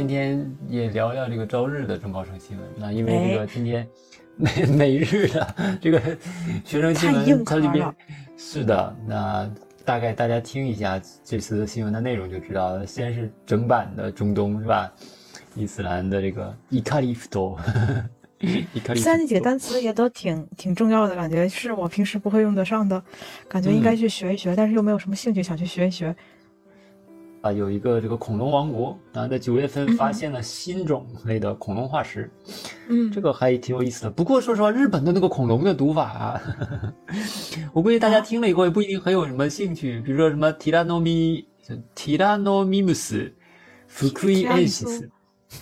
今天也聊聊这个朝日的中高声新闻。那因为这个今天每 每日的这个学生新闻，它里边是的。那大概大家听一下这次新闻的内容就知道了。先是整版的中东是吧？伊斯兰的这个伊卡利夫多。虽然那几个单词也都挺挺重要的，感觉是我平时不会用得上的，感觉应该去学一学，但是又没有什么兴趣想去学一学。啊，有一个这个恐龙王国啊，在九月份发现了新种类的恐龙化石，嗯，这个还挺有意思的。不过说实话，日本的那个恐龙的读法啊，我估计大家听了以后也不一定很有什么兴趣。比如说什么 Tyrannomi Tyrannomimus fukuiensis。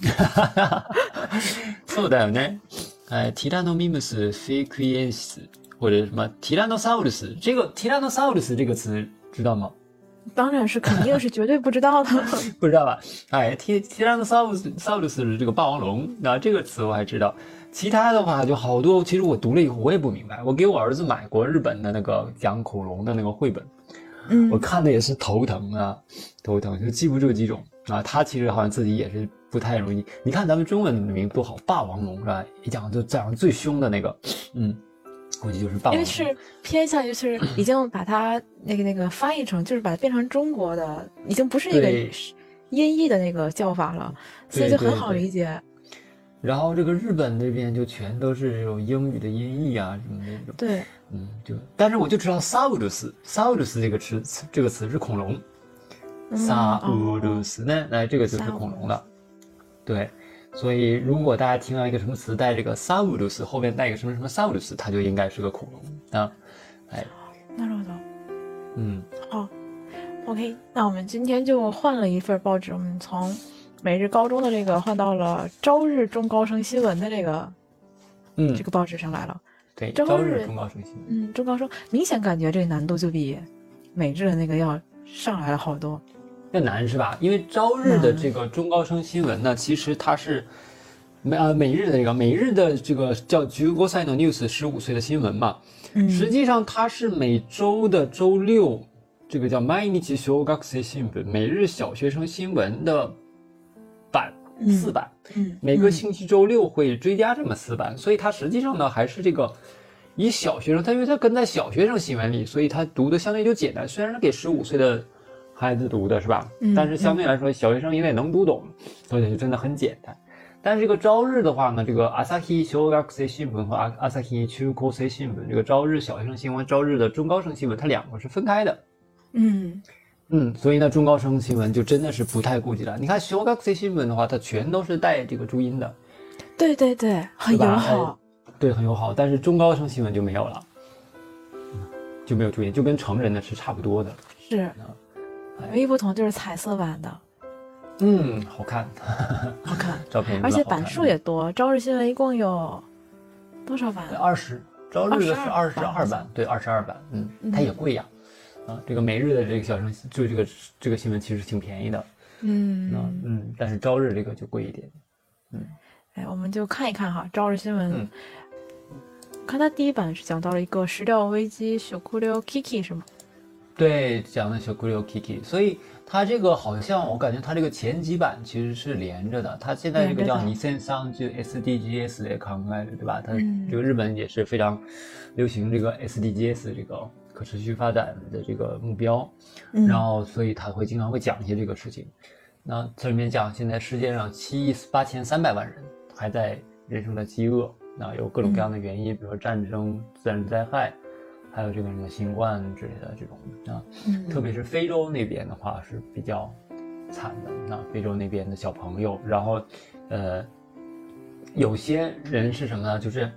哈哈哈哈哈！そうだよね。哎，Tyrannomimus fukuiensis 或者什么 Tyrannosaurus，这个 Tyrannosaurus 这个词知道吗？ 当然是，肯定是绝对不知道的。不知道吧？哎，Tyrannosaurus 是这个霸王龙，那这个词我还知道。其他的话就好多，其实我读了以后我也不明白。我给我儿子买过日本的那个讲恐龙的那个绘本，嗯，我看的也是头疼啊，头疼，就记不住几种啊。他其实好像自己也是不太容易。你看咱们中文的名多好，霸王龙是吧？一讲就讲最凶的那个，嗯。估计就是霸王，因为是偏向于是已经把它那个那个翻译成，就是把它变成中国的，已经不是一个音译的那个叫法了，所以就很好理解。然后这个日本这边就全都是这种英语的音译啊什么那种。对，嗯，就但是我就知道 saurus，saurus 这个词这个词是恐龙，saurus 呢，哎，这个就是恐龙了，对。所以，如果大家听到一个什么词带这个 saurus 后面带一个什么什么 saurus，它就应该是个恐龙啊。哎，那好的。嗯，好，OK，那我们今天就换了一份报纸，我们从每日高中的这个换到了朝日中高生新闻的这个，嗯，这个报纸上来了。对，朝日中高生新闻。嗯，中高声明显感觉这个难度就比每日的那个要上来了好多。要难是吧？因为朝日的这个中高生新闻呢，其实它是每呃每日的这个每日的这个叫 Jugosino News 十五岁的新闻嘛。嗯。实际上它是每周的周六，这个叫 Mainichi Shogakuse 新闻每日小学生新闻的版四版。嗯。每个星期周六会追加这么四版，所以它实际上呢还是这个以小学生，他因为他跟在小学生新闻里，所以他读的相对就简单。虽然是给十五岁的。孩子读的是吧？但是相对来说，小学生因为能读懂，所以就真的很简单。但是这个朝日的话呢，这个 Asahi Shogakuse 新闻和 Asahi Chukose 新闻，这个朝日小学生新闻、朝日的中高声新闻，它两个是分开的。嗯嗯，所以呢，中高声新闻就真的是不太顾及了。你看 Shogakuse 新闻的话，它全都是带这个注音的。对对对，很友好。对，很友好。但是中高声新闻就没有了，就没有注音，就跟成人的是差不多的。是。唯一不同就是彩色版的，嗯，好看，好看，照片，而且版数也多。朝日新闻一共有多少版？二十，朝日的是二十二版，对，二十二版，嗯，它也贵呀，啊，这个每日的这个小生就这个这个新闻其实挺便宜的，嗯，嗯，但是朝日这个就贵一点，嗯，哎，我们就看一看哈，朝日新闻，看它第一版是讲到了一个食料危机，小库溜 Kiki 是吗？对，讲的小库溜 Kiki，所以它这个好像我感觉它这个前几版其实是连着的。它现在这个叫尼森桑就 SDGs 的康来对吧？它这个日本也是非常流行这个 SDGs 这个可持续发展的这个目标，然后所以他会经常会讲一些这个事情。那这里面讲现在世界上七亿八千三百万人还在人生的饥饿，那有各种各样的原因，比如说战争、自然灾害。还有这个什么新冠之类的这种啊，特别是非洲那边的话是比较惨的。那非洲那边的小朋友，然后，呃，有些人是什么呢？就是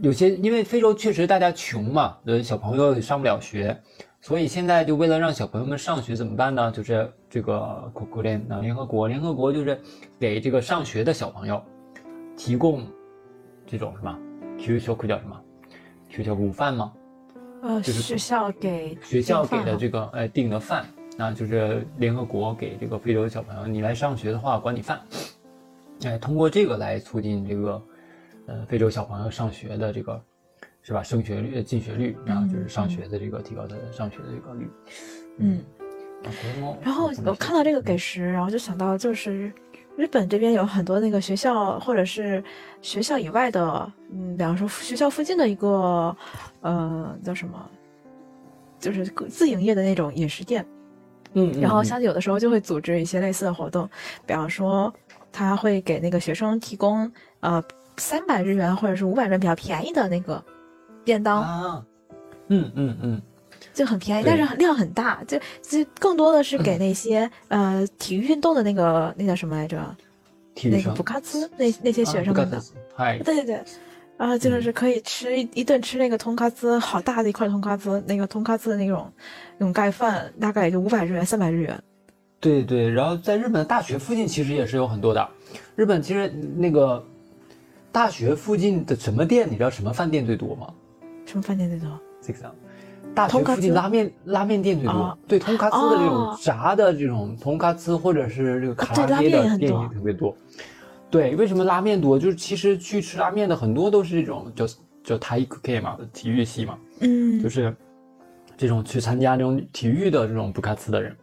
有些因为非洲确实大家穷嘛，呃，小朋友上不了学，所以现在就为了让小朋友们上学怎么办呢？就是这个国国联啊，联合国，联合国就是给这个上学的小朋友提供这种什么？QQ 课叫什么？学校午饭吗？呃，就是学校给学校给的这个哎订的饭，那就是联合国给这个非洲的小朋友，你来上学的话管你饭，哎，通过这个来促进这个呃非洲小朋友上学的这个是吧？升学率、进学率，然后就是上学的这个提高他的上学的这个率。嗯，然后我看到这个给食，然后就想到就是日本这边有很多那个学校或者是学校以外的，嗯，比方说学校附近的一个，呃，叫什么，就是自营业的那种饮食店，嗯，然后像有的时候就会组织一些类似的活动，比方说他会给那个学生提供呃三百日元或者是五百日元比较便宜的那个便当啊，嗯嗯嗯。就很便宜，但是量很大，就就更多的是给那些呃体育运动的那个那叫什么来着？那个补卡兹那那些学生们的。嗨。对对对，然后就是可以吃一一顿吃那个通卡兹，好大的一块通卡兹，那个通卡兹的那种那种盖饭，大概也就五百日元、三百日元。对对，然后在日本的大学附近其实也是有很多的。日本其实那个大学附近的什么店，你知道什么饭店最多吗？什么饭店最多？这个。大学附近拉面拉面店最多，对，通卡兹的这种炸的这种通卡兹或者是这个卡拉爹的店也特别多。对，为什么拉面多？就是其实去吃拉面的很多都是这种叫叫体育 K 嘛，体育系嘛，嗯，就是这种去参加这种体育的这种不卡兹的人，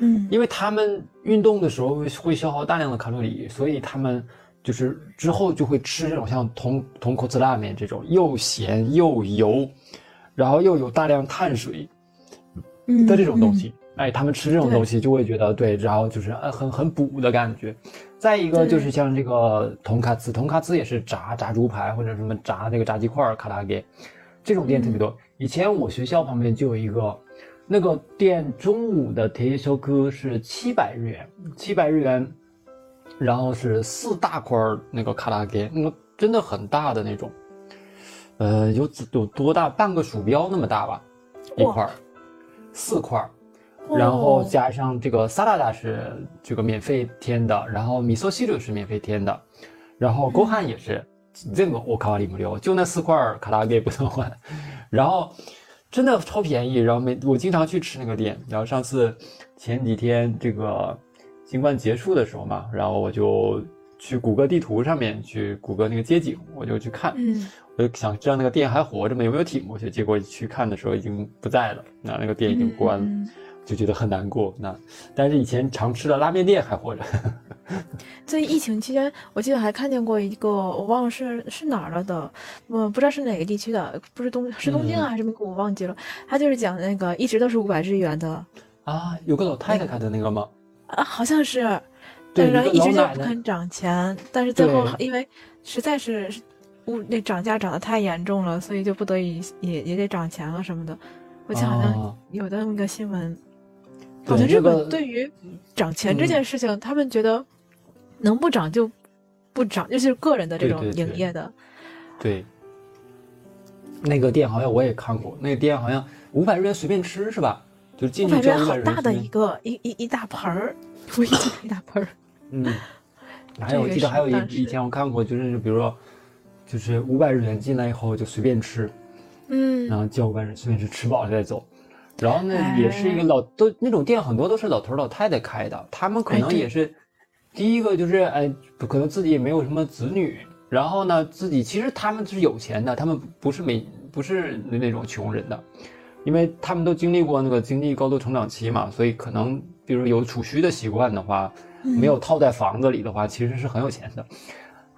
嗯，因为他们运动的时候会消耗大量的卡路里，所以他们就是之后就会吃这种像通通口兹拉面这种又咸又油。然后又有大量碳水的这种东西，哎，他们吃这种东西就会觉得对，然后就是呃很很补的感觉。再一个就是像这个铜卡兹，铜卡兹也是炸炸猪排或者什么炸那个炸鸡块卡拉给，这种店特别多。以前我学校旁边就有一个，那个店中午的铁修哥是七百日元，七百日元，然后是四大块那个卡拉给，那个真的很大的那种。呃，有有多大？半个鼠标那么大吧，一块儿，四块儿，然后加上这个萨拉达是这个免费添的，然后米索西鲁是免费添的，然后锅汉也是，这个我卡瓦里木流，就那四块卡拉给不能换，然后真的超便宜，然后每我经常去吃那个店，然后上次前几天这个新冠结束的时候嘛，然后我就去谷歌地图上面去谷歌那个街景，我就去看。我就想知道那个店还活着吗？有没有挺过去？结果去看的时候已经不在了，那那个店已经关了，就觉得很难过。那但是以前常吃的拉面店还活着。在疫情期间，我记得还看见过一个，我忘了是是哪儿了的，我不知道是哪个地区的，不是东是东京啊还是名古屋，我忘记了。他就是讲那个一直都是五百日元的啊，有个老太太开的那个吗？啊，好像是，但是一直就不肯涨钱，但是最后因为实在是。物那涨价涨得太严重了，所以就不得已也也得涨钱了什么的。我记得好像有的那个新闻，好像日本对于涨钱这件事情，他们觉得能不涨就不涨，尤其是个人的这种营业的。对，那个店好像我也看过，那个店好像五百日元随便吃是吧？就进去交五百日元。好大的一个一一一大盆儿，一一大盆儿。嗯，还有我记得还有一以前我看过，就是比如说。就是五百日元进来以后就随便吃，嗯，然后交五百日随便吃，吃饱了再走。然后呢，也是一个老都那种店，很多都是老头老太太开的，他们可能也是第一个就是哎，可能自己也没有什么子女，然后呢，自己其实他们是有钱的，他们不是没不是那种穷人的，因为他们都经历过那个经济高度成长期嘛，所以可能比如有储蓄的习惯的话，没有套在房子里的话，其实是很有钱的。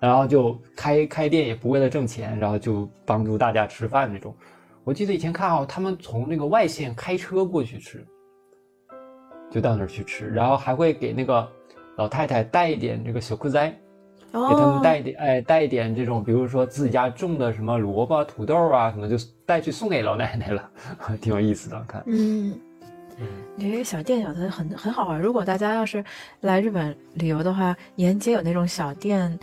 然后就开开店也不为了挣钱，然后就帮助大家吃饭那种。我记得以前看好，他们从那个外县开车过去吃，就到那儿去吃，然后还会给那个老太太带一点这个小枯栽，给他们带一点，哎，带一点这种，比如说自己家种的什么萝卜、土豆啊什么，就带去送给老奶奶了，挺有意思的。看，嗯，这些小店小的很很好玩。如果大家要是来日本旅游的话，沿街有那种小店。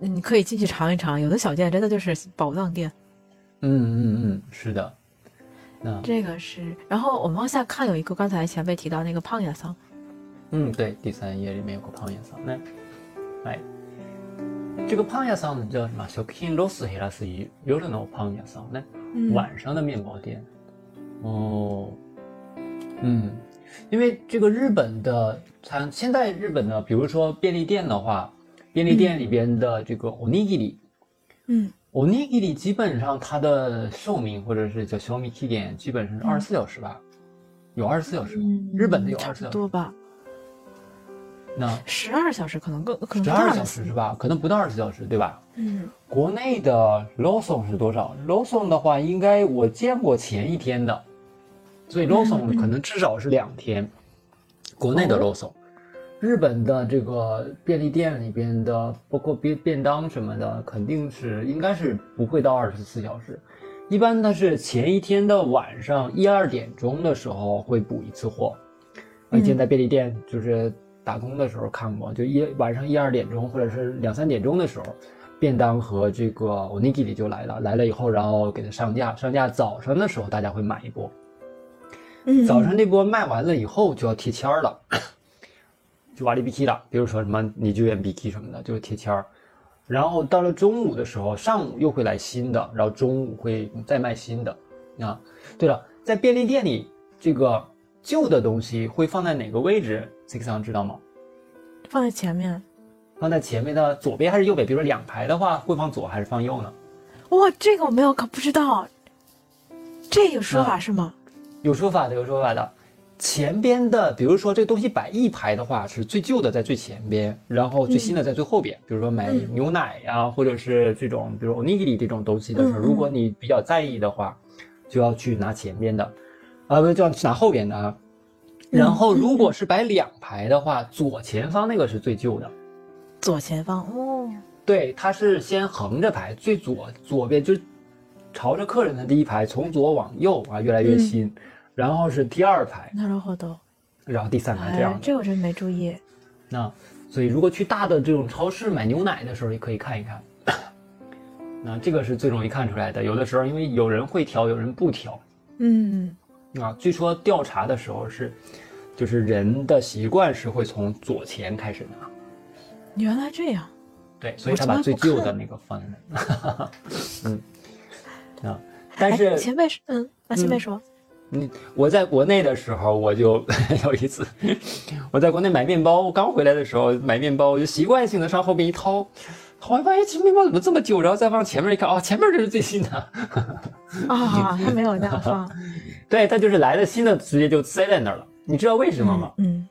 你可以进去尝一尝，有的小店真的就是宝藏店。嗯嗯嗯，是的。那这个是，然后我们往下看，有一个刚才前辈提到那个胖野桑。嗯，对，第三页里面有个胖野桑。那，哎，这个胖野桑叫什么？小品ロスヘラスイ夜のパン屋さん呢？晚上的面包店。哦，嗯，因为这个日本的餐，现在日本的，比如说便利店的话。便利店里边的这个おにぎり，嗯， おにぎり基本上它的寿命或者是叫消灭期点，基本上是二十四小时吧，有二十四小时，日本的有二十四小时多吧？ 那十二小时可能更可能十二小时是吧？可能不到二十小时，对吧？嗯，国内的 Lawson 是多少？Lawson 的话，应该我见过前一天的，所以 Lawson 可能至少是两天。国内的 Lawson， 日本的这个便利店里边的，包括便便当什么的，肯定是应该是不会到二十四小时。一般它是前一天的晚上一二点钟的时候会补一次货。以前在便利店就是打工的时候看过，就一晚上一二点钟或者是两三点钟的时候，便当和这个 onigiri 就来了。来了以后，然后给它上架，上架早上的时候大家会买一波。早上那波卖完了以后就要贴签儿了，就瓦力 BK 了。比如说什么你就愿 BK 什么的，就是贴签儿。然后到了中午的时候，上午又会来新的，然后中午会再卖新的。啊，对了，在便利店里，这个旧的东西会放在哪个位置 x 知道吗？放在前面，放在前面的左边还是右边？比如说两排的话，会放左还是放右呢？哇，这个我没有可不知道，这有说法是吗？有说法的，有说法的。前边的，比如说这东西摆一排的话，是最旧的在最前边，然后最新的在最后边。比如说买牛奶呀，或者是这种，比如 onigiri 这种东西的时候，如果你比较在意的话，就要去拿前边的，啊，不就要去拿后边的啊。然后如果是摆两排的话，左前方那个是最旧的。左前方哦，对，它是先横着排，最左左边就是朝着客人的第一排，从左往右啊，越来越新。然后是第二排，那然后都，然后第三排这样。这我真没注意。那所以如果去大的这种超市买牛奶的时候，也可以看一看。那这个是最容易看出来的。有的时候因为有人会调，有人不调。嗯。啊，据说调查的时候是，就是人的习惯是会从左前开始拿。原来这样。对，所以他把最旧的那个放在那。嗯。啊，但是前辈是嗯，那前辈说。嗯，我在国内的时候，我就 有一次，我在国内买面包，我刚回来的时候买面包，我就习惯性的上后边一掏，后来发现这面包怎么这么旧，然后再往前面一看，哦，前面这是最新的。啊，他没有那样放。对他就是来的新的直接就塞在那儿了，你知道为什么吗？嗯，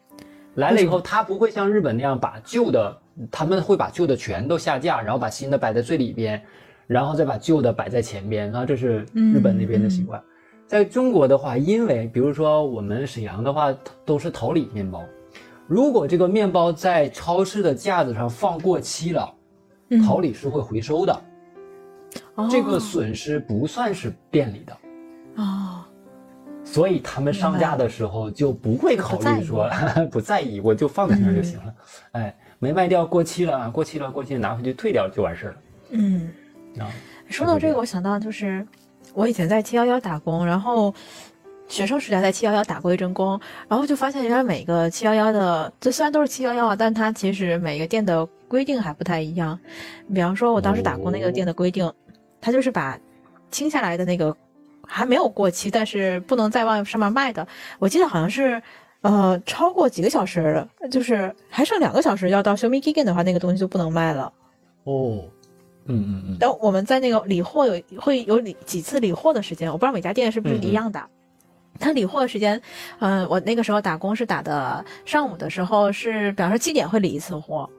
来了以后他不会像日本那样把旧的，他们会把旧的全都下架，然后把新的摆在最里边，然后再把旧的摆在前边，然后这是日本那边的习惯。在中国的话，因为比如说我们沈阳的话都是桃李面包，如果这个面包在超市的架子上放过期了，桃李是会回收的，这个损失不算是店里的，哦，所以他们上架的时候就不会考虑说 不在意，我就放在那儿就行了，哎，没卖掉过期了，过期了，过期拿回去退掉就完事儿了。嗯，啊，说到这个，我想到就是。我以前在七幺幺打工，然后学生时代在七幺幺打过一阵工，然后就发现原来每个七幺幺的，这虽然都是七幺幺啊，但它其实每个店的规定还不太一样。比方说，我当时打工那个店的规定，它就是把清下来的那个还没有过期，但是不能再往上面卖的，我记得好像是呃超过几个小时，就是还剩两个小时要到 Show Me gig 的话，那个东西就不能卖了。哦。嗯嗯嗯，但我们在那个理货有会有理几次理货的时间，我不知道每家店是不是一样的。他理货的时间，嗯，我那个时候打工是打的上午的时候是，比方说七点会理一次货，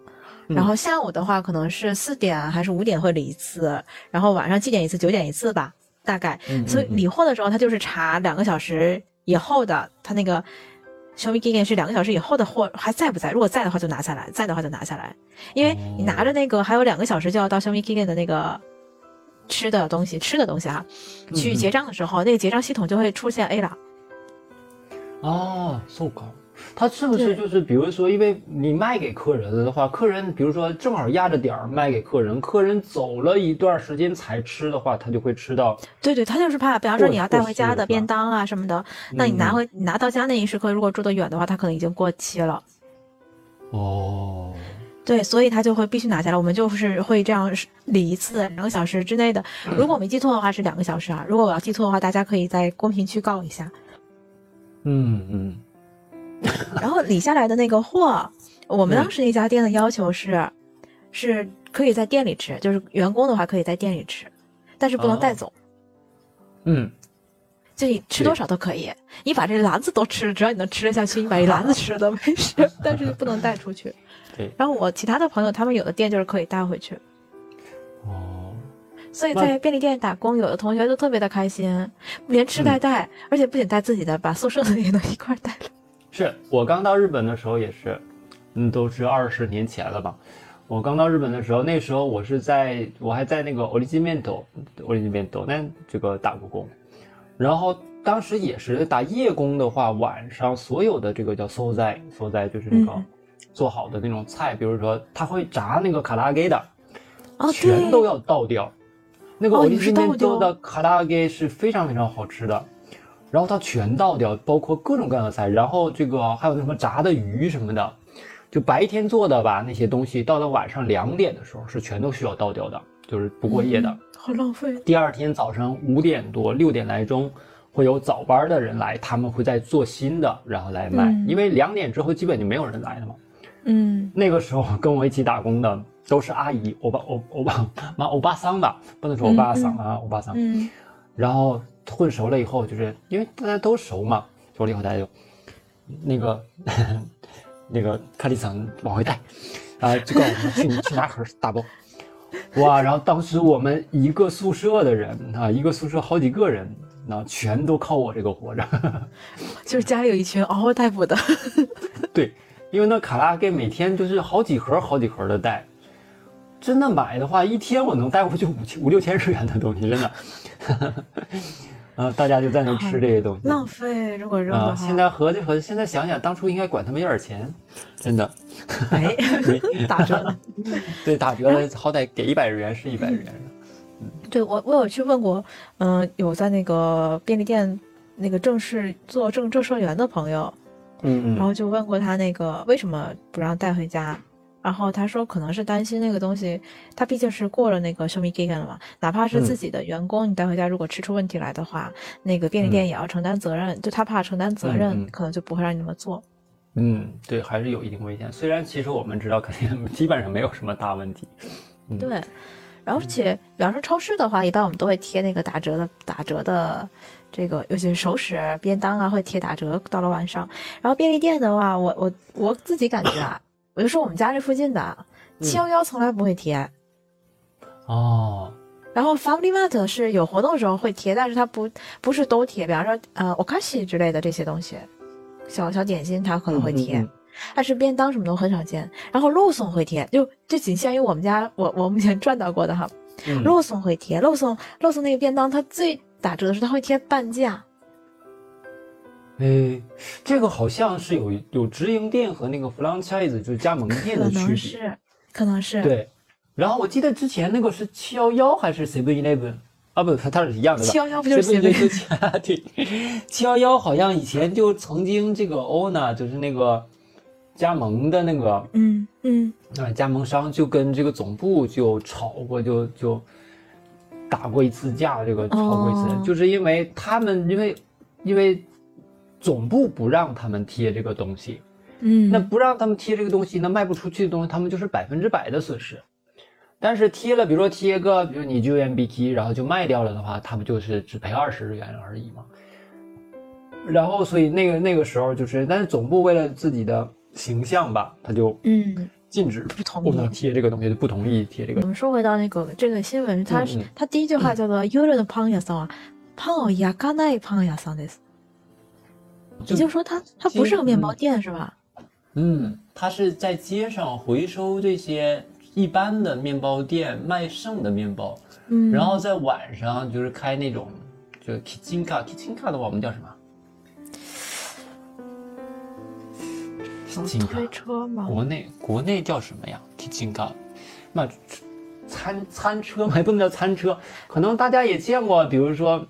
然后下午的话可能是四点还是五点会理一次，然后晚上七点一次，九点一次吧，大概。所以理货的时候，他就是查两个小时以后的他那个。消费期限是两个小时以后的货还在不在？如果在的话就拿下来，在的话就拿下来，因为你拿着那个还有两个小时就要到消费期限的那个吃的东西吃的东西啊，去结账的时候，那个结账系统就会出现 A 了。哦，so 高。他是不是就是比如说，因为你卖给客人的话，客人比如说正好压着点儿卖给客人，客人走了一段时间才吃的话，他就会吃到。对对，他就是怕，比方说你要带回家的便当啊什么的，那你拿回拿到家那一时刻，如果住得远的话，他可能已经过期了。哦。对，所以他就会必须拿下来。我们就是会这样理一次，两个小时之内的。如果我没记错的话是两个小时啊。如果我要记错的话，大家可以在公屏区告一下。嗯嗯。然后理下来的那个货，我们当时那家店的要求是，是可以在店里吃，就是员工的话可以在店里吃，但是不能带走。嗯，就你吃多少都可以，你把这篮子都吃了，只要你能吃得下去，你把一篮子吃了都没事，但是不能带出去。对。然后我其他的朋友，他们有的店就是可以带回去。哦。所以在便利店打工，有的同学就特别的开心，连吃带带，而且不仅带自己的，把宿舍的也都一块带了。是我刚到日本的时候也是，嗯，都是二十年前了吧。我刚到日本的时候，那时候我是在我还在那个奥利基面斗，奥利基面斗那这个打过工，然后当时也是打夜工的话，晚上所有的这个叫所在所在就是那个做好的那种菜，比如说他会炸那个卡拉给的，全都要倒掉。那个奥利基面斗的卡拉给是非常非常好吃的，然后它全倒掉，包括各种各样的菜，然后这个还有那什么炸的鱼什么的。就白天做的吧，那些东西到了晚上两点的时候是全都需要倒掉的，就是不过夜的，好浪费。第二天早上五点多六点来钟会有早班的人来，他们会再做新的，然后来卖，因为两点之后基本就没有人来了嘛。嗯，那个时候跟我一起打工的都是阿姨，欧巴欧欧巴妈欧巴桑吧，不能说欧巴桑啊，欧巴桑。嗯，然后混熟了以后，就是因为大家都熟嘛，熟了以后大家就那个。那个卡里桑往回带，啊，就告诉我们去去拿盒大包，哇！然后当时我们一个宿舍的人啊，一个宿舍好几个人，那全都靠我这个活着，就是家里有一群嗷嗷待哺的。对，因为那卡拉给每天就是好几盒好几盒的带，真的买的话，一天我能带回去五千五六千日元的东西，真的。啊，大家就在那吃这些东西，浪费。如果扔的话，现在合计合计，现在想想，当初应该管他们要点钱，真的。哎，打折了。对，打折了，好歹给一百日元是一百日元。嗯，对我我有去问过，嗯，有在那个便利店那个正式做正正社员的朋友，嗯嗯，然后就问过他那个为什么不让带回家。然后他说，可能是担心那个东西，他毕竟是过了那个 show me g i g a 了嘛，哪怕是自己的员工，你带回家如果吃出问题来的话，那个便利店也要承担责任，就他怕承担责任，可能就不会让你那么做。嗯，对，还是有一定危险。虽然其实我们知道，肯定基本上没有什么大问题。对，而且比方说超市的话，一般我们都会贴那个打折的打折的这个，尤其是熟食便当啊，会贴打折。到了晚上，然后便利店的话，我我我自己感觉啊。我就说我们家这附近的七幺幺从来不会贴，哦，然后 Family Mart 是有活动的时候会贴，但是它不不是都贴，比方说呃 Okashi 之类的这些东西，小小点心它可能会贴，但是便当什么都很少见。然后肉松会贴，就就仅限于我们家我我目前赚到过的哈，肉松会贴，肉松肉松那个便当它最打折的时候它会贴半价。哎，这个好像是有有直营店和那个 franchise 就是加盟店的区别，可能是，可能是。对，然后我记得之前那个是七幺幺还是 seven eleven 啊？不，它它是一样的。七幺幺不就是 seven eleven？对，七幺幺好像以前就曾经这个 owner 就是那个加盟的那个，嗯嗯，啊，加盟商就跟这个总部就吵过，就就打过一次架，这个吵过一次，就是因为他们因为因为。总部不让他们贴这个东西，嗯，那不让他们贴这个东西，那卖不出去的东西，他们就是百分之百的损失。但是贴了，比如说贴个，比如你就 M B T，然后就卖掉了的话，他不就是只赔二十日元而已吗？然后，所以那个那个时候就是，但是总部为了自己的形象吧，他就嗯禁止不同不能贴这个东西，就不同意贴这个。我们说回到那个这个新闻，他是他第一句话叫做 “You're the pan 屋さん，パンを焼かないパン屋さんです”。 也就是说，它它不是个面包店，是吧？嗯，它是在街上回收这些一般的面包店卖剩的面包，嗯，然后在晚上就是开那种就 kitchen car，kitchen car 的话我们叫什么？推车吗？国内国内叫什么呀？kitchen car，那餐餐车还不能叫餐车，可能大家也见过，比如说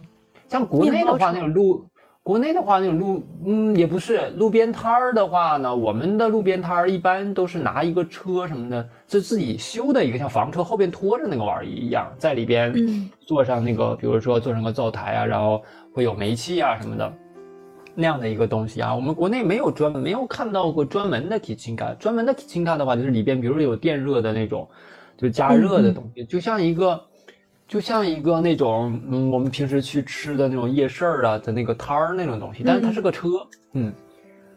像国内的话那种路。国内的话，那种路，嗯，也不是路边摊儿的话呢，我们的路边摊儿一般都是拿一个车什么的，就自己修的一个像房车后边拖着那个玩意一样，在里边做上那个，比如说做上个灶台啊，然后会有煤气啊什么的，那样的一个东西啊。我们国内没有专门没有看到过专门的 kitchen car，专门的 kitchen car 的话，就是里边比如有电热的那种，就加热的东西，就像一个。就像一个那种嗯，我们平时去吃的那种夜市儿啊的那个摊儿那种东西，但是它是个车，嗯，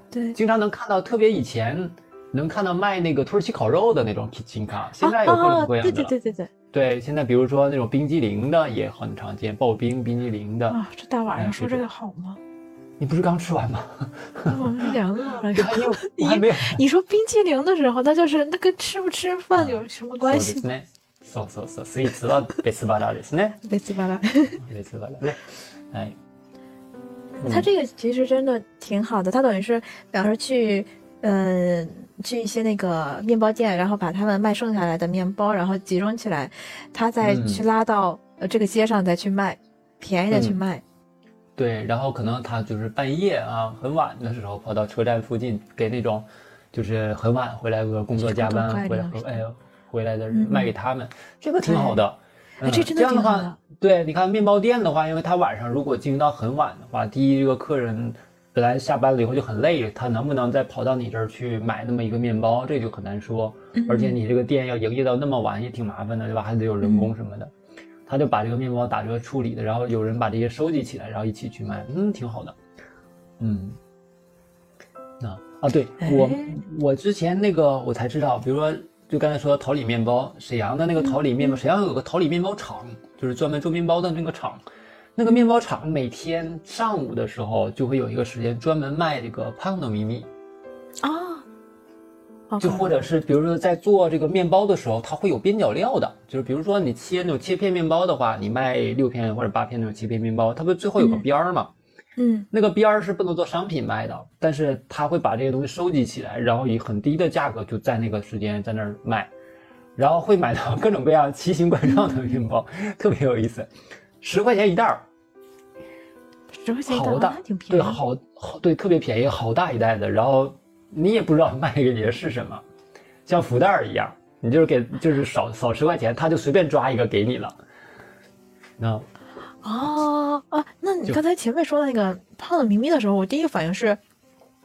对，经常能看到，特别以前能看到卖那个土耳其烤肉的那种 kitchen car，现在有各种各样的，对对对对对，对，现在比如说那种冰激凌的也很常见，刨冰冰激凌的啊，这大晚上说这个好吗？你不是刚吃完吗？我们两个了，你还没有？你说冰激凌的时候，那就是那跟吃不吃饭有什么关系？そうそうそう、スイーツは別腹ですね。別腹。別腹ね。哎。他这个其实真的挺好的，他等于是，比方说去，嗯，去一些那个面包店，然后把他们卖剩下来的面包，然后集中起来，他再去拉到呃这个街上再去卖，便宜的去卖。对，然后可能他就是半夜啊，很晚的时候跑到车站附近，给那种就是很晚回来个工作加班回来，哎呦。 回来的人卖给他们，这个挺好的。这真的挺好的。对，你看面包店的话，因为他晚上如果经营到很晚的话，第一，这个客人本来下班了以后就很累，他能不能再跑到你这儿去买那么一个面包，这就很难说。而且你这个店要营业到那么晚也挺麻烦的，对吧？还得有人工什么的。他就把这个面包打折处理的，然后有人把这些收集起来，然后一起去卖，嗯，挺好的。嗯，那啊，对我我之前那个我才知道，比如说。就刚才说桃李面包，沈阳的那个桃李面包，沈阳有个桃李面包厂，就是专门做面包的那个厂。那个面包厂每天上午的时候就会有一个时间专门卖这个胖的咪咪啊，就或者是比如说在做这个面包的时候，它会有边角料的，就是比如说你切那种切片面包的话，你卖六片或者八片那种切片面包，它不最后有个边儿嘛。嗯，那个边儿是不能做商品卖的，但是他会把这些东西收集起来，然后以很低的价格就在那个时间在那儿卖，然后会买到各种各样奇形怪状的面包，特别有意思，十块钱一袋儿，十块钱一袋，好大，挺便宜，对，好好对，特别便宜，好大一袋子，然后你也不知道卖给你的是什么，像福袋儿一样，你就是给就是少少十块钱，他就随便抓一个给你了，那。哦啊，那你刚才前面说的那个胖的咪咪的时候，我第一个反应是，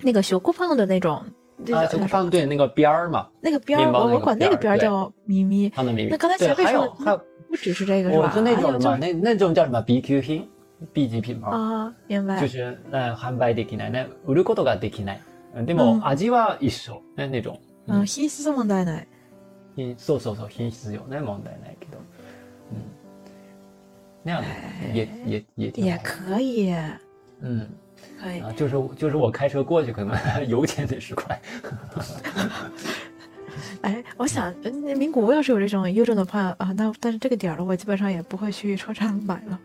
那个小姑胖的那种，啊，小姑胖对那个边儿嘛，那个边儿，我我管那个边儿叫咪咪。胖的咪咪。那刚才前面说还有不只是这个是吧？我是那种嘛，那那种叫什么 B Q 品，B 级品牌啊，明白。就是呃，販売できないね、売ることができない。でも味は一緒ね那种。嗯，品質問題ない。品そうそうそう品質よね問題ないけど。 那样也也也挺也可以，嗯，可以啊，就是就是我开车过去，可能 油钱得十块。哎，我想，那名古屋要是有这种优质的话啊，那但是这个点儿了，我基本上也不会去车站买了。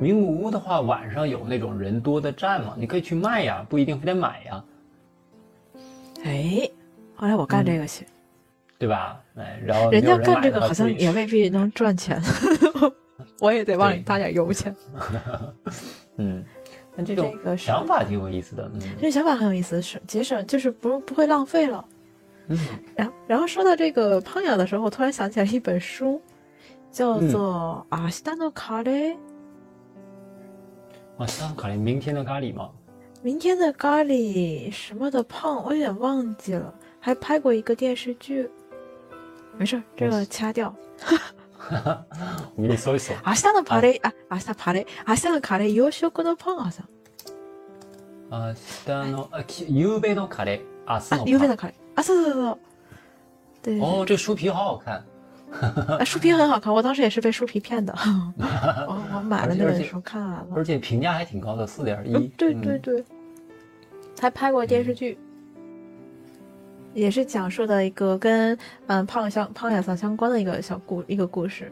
名古屋的话，晚上有那种人多的站嘛，你可以去卖呀，不一定非得买呀。哎，后来我干这个去。对吧？哎，然后人家干这个好像也未必能赚钱，我也得往里搭点油钱。嗯，那这种想法挺有意思的。嗯，这想法很有意思，是节省，就是不不会浪费了。嗯，然后然后说到这个胖雅的时候，我突然想起来一本书，叫做《阿西达诺咖喱》。阿西达诺咖喱，明天的咖喱吗？明天的咖喱什么的胖，我有点忘记了。还拍过一个电视剧。没事，这个掐掉。我给你搜一搜。明日のパレあ、明日パレ、明日のカレー洋食のパン朝。明日のあ、夕べのカレー、明日の。夕べのカレー。啊，是是是。对。哦，这书皮好好看。书皮很好看，我当时也是被书皮骗的。我我买了那本书看完了，而且评价还挺高的，四点一。对对对。还拍过电视剧。 也是讲述的一个跟嗯胖相胖雅桑相关的一个小故一个故事。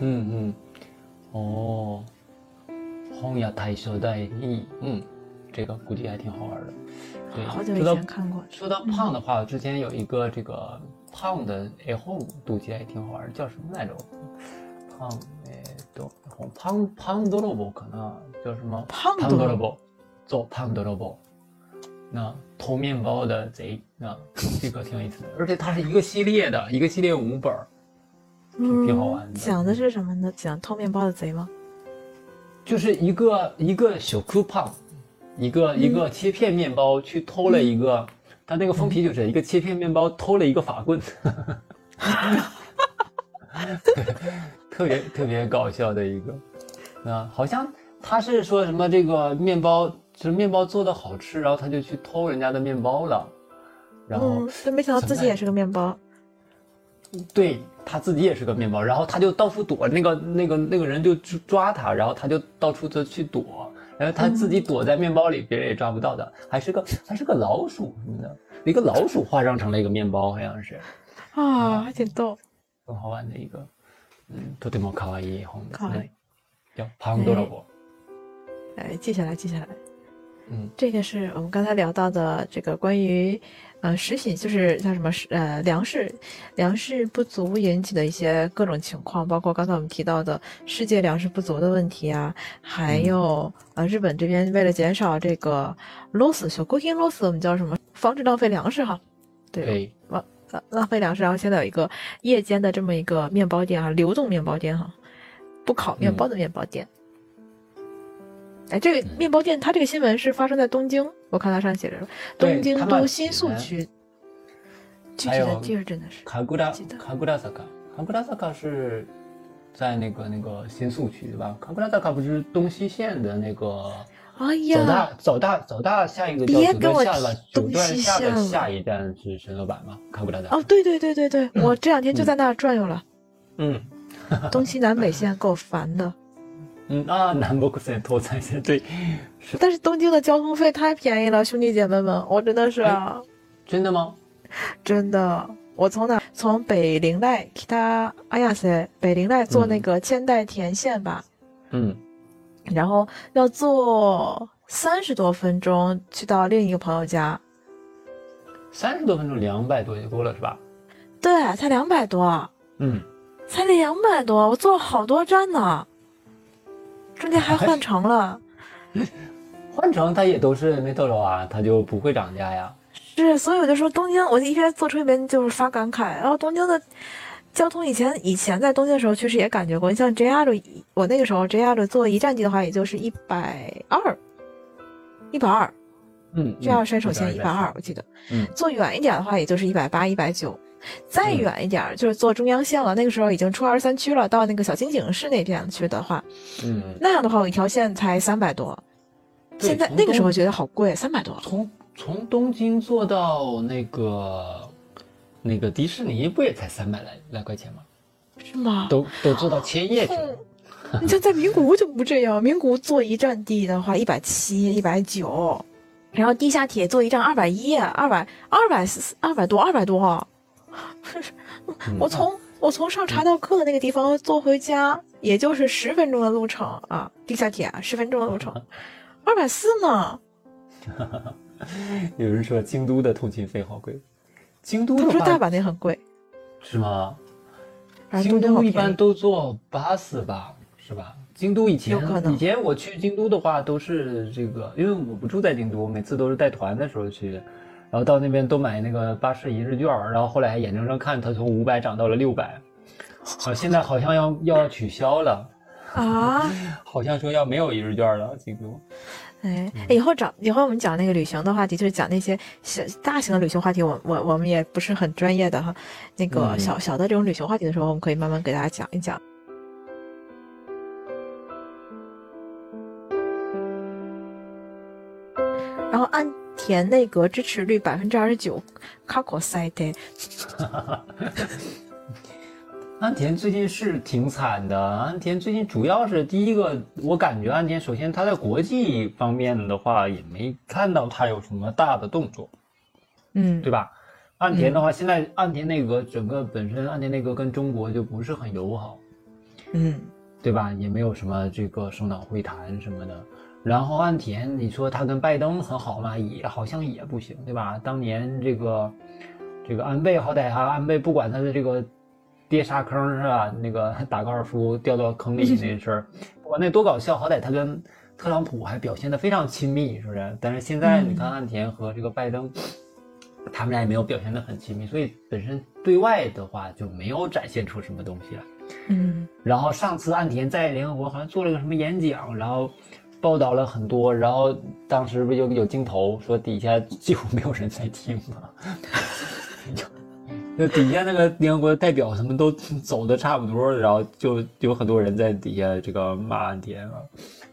嗯嗯，哦，荒野大秀代一，嗯，这个估计还挺好玩的。对，好久以前看过。说到胖的话，之前有一个这个胖的哎后读起来也挺好玩，叫什么来着？胖哎都胖胖多罗布可能叫什么？胖多罗布，做胖多萝卜。那偷面包的贼，那这个挺有意思的，而且它是一个系列的，一个系列五本，挺好玩的。讲的是什么呢？讲偷面包的贼吗？就是一个一个小 coupon，一个一个切片面包去偷了一个，他那个封皮就是一个切片面包偷了一个法棍，特别特别搞笑的一个啊，好像他是说什么这个面包，就是面包做的好吃，然后他就去偷人家的面包了，然后他没想到自己也是个面包，对他自己也是个面包，然后他就到处躲，那个那个那个人就抓他，然后他就到处的去躲。然后他自己躲在面包里，别人也抓不到的，还是个还是个老鼠什么的，一个老鼠化妆成了一个面包，好像是，啊，还挺逗，很好玩的一个，嗯，とても可愛い本ですね。叫パンドラゴ。哎，记下来，记下来。 嗯，这个是我们刚才聊到的这个关于。呃，食品就是叫什么食？呃，粮食，粮食不足引起的一些各种情况，包括刚才我们提到的世界粮食不足的问题啊，还有呃，日本这边为了减少这个 loss，小 cooking loss，我们叫什么？防止浪费粮食哈。对，浪浪浪费粮食，然后现在有一个夜间的这么一个面包店啊，流动面包店哈，不烤面包的面包店。哎，这个面包店，它这个新闻是发生在东京，我看它上写着东京都新宿区。具体的地儿真的是。卡古拉卡古拉萨卡，卡古拉萨卡是在那个那个新宿区对吧？卡古拉萨卡不是东西线的那个。哎呀。走大走大走大，下一个别跟我东西下的下一站是神乐坂吗？卡古拉萨。哦，对对对对对，我这两天就在那儿转悠了。嗯。东西南北线够烦的。嗯。啊，南北线、东西线对，但是东京的交通费太便宜了，兄弟姐妹们，我真的是啊，真的吗？真的，我从哪？从北陵濑，他哎呀塞，北林濑坐那个千代田线吧，嗯，然后要坐三十多分钟去到另一个朋友家，三十多分钟，两百多就够了是吧？对，才两百多，嗯，才两百多，我坐了好多站呢。中间还换乘了，换乘它也都是没多少啊，它就不会涨价呀。是，所以我就说东京，我一边坐车一边就是发感慨。然后东京的交通以前以前在东京的时候确实也感觉过，你像 JR，我那个时候 JR 坐一站地的话，也就是一百二，一百二，嗯，JR 山手线一百二，我记得，嗯，坐远一点的话，也就是一百八、一百九。再远一点就是坐中央线了，那个时候已经出二三区了，到那个小金井市那边去的话，嗯，那样的话，我一条线才三百多。现在那个时候觉得好贵，三百多。从从东京坐到那个那个迪士尼，不也才三百来来块钱吗？是吗？都都坐到千叶去了。你像在名古屋就不这样，名古屋坐一站地的话，一百七、一百九，然后地下铁坐一站二百一、二百二百二百多、二百多。我从我从上茶道课的那个地方坐回家，也就是十分钟的路程啊，地下铁啊，十分钟的路程，二百四呢。有人说京都的通勤费好贵，京都的说大阪那很贵，是吗？京都一般都坐巴士吧，是吧？京都以前以前我去京都的话都是这个，因为我不住在京都，每次都是带团的时候去。然后到那边都买那个巴士一日券，然后后来还眼睁睁看它从五百涨到了六百，啊，现在好像要要取消了啊，好像说要没有一日券了，京都。哎，以后找以后我们讲那个旅行的话题，就是讲那些小大型的旅行话题，我我我们也不是很专业的哈，那个小小的这种旅行话题的时候，我们可以慢慢给大家讲一讲。然后按。田内阁支持率百分之二十九，卡可塞的。安田最近是挺惨的。安田最近主要是第一个，我感觉安田首先他在国际方面的话也没看到他有什么大的动作，嗯，对吧？安田的话，现在安田内阁整个本身安田内阁跟中国就不是很友好，嗯，对吧？也没有什么这个首脑会谈什么的。然后岸田，你说他跟拜登很好吗？也好像也不行，对吧？当年这个这个安倍好歹啊，安倍不管他的这个跌沙坑是吧？那个打高尔夫掉到坑里那事儿，不管那多搞笑，好歹他跟特朗普还表现的非常亲密，是不是？但是现在你看岸田和这个拜登，他们俩也没有表现得很亲密，所以本身对外的话就没有展现出什么东西来。嗯。然后上次岸田在联合国好像做了个什么演讲，然后。报道了很多，然后当时不就有镜头说底下几乎没有人在听吗？那底下那个联合国代表什么都走的差不多，然后就有很多人在底下这个骂安田啊，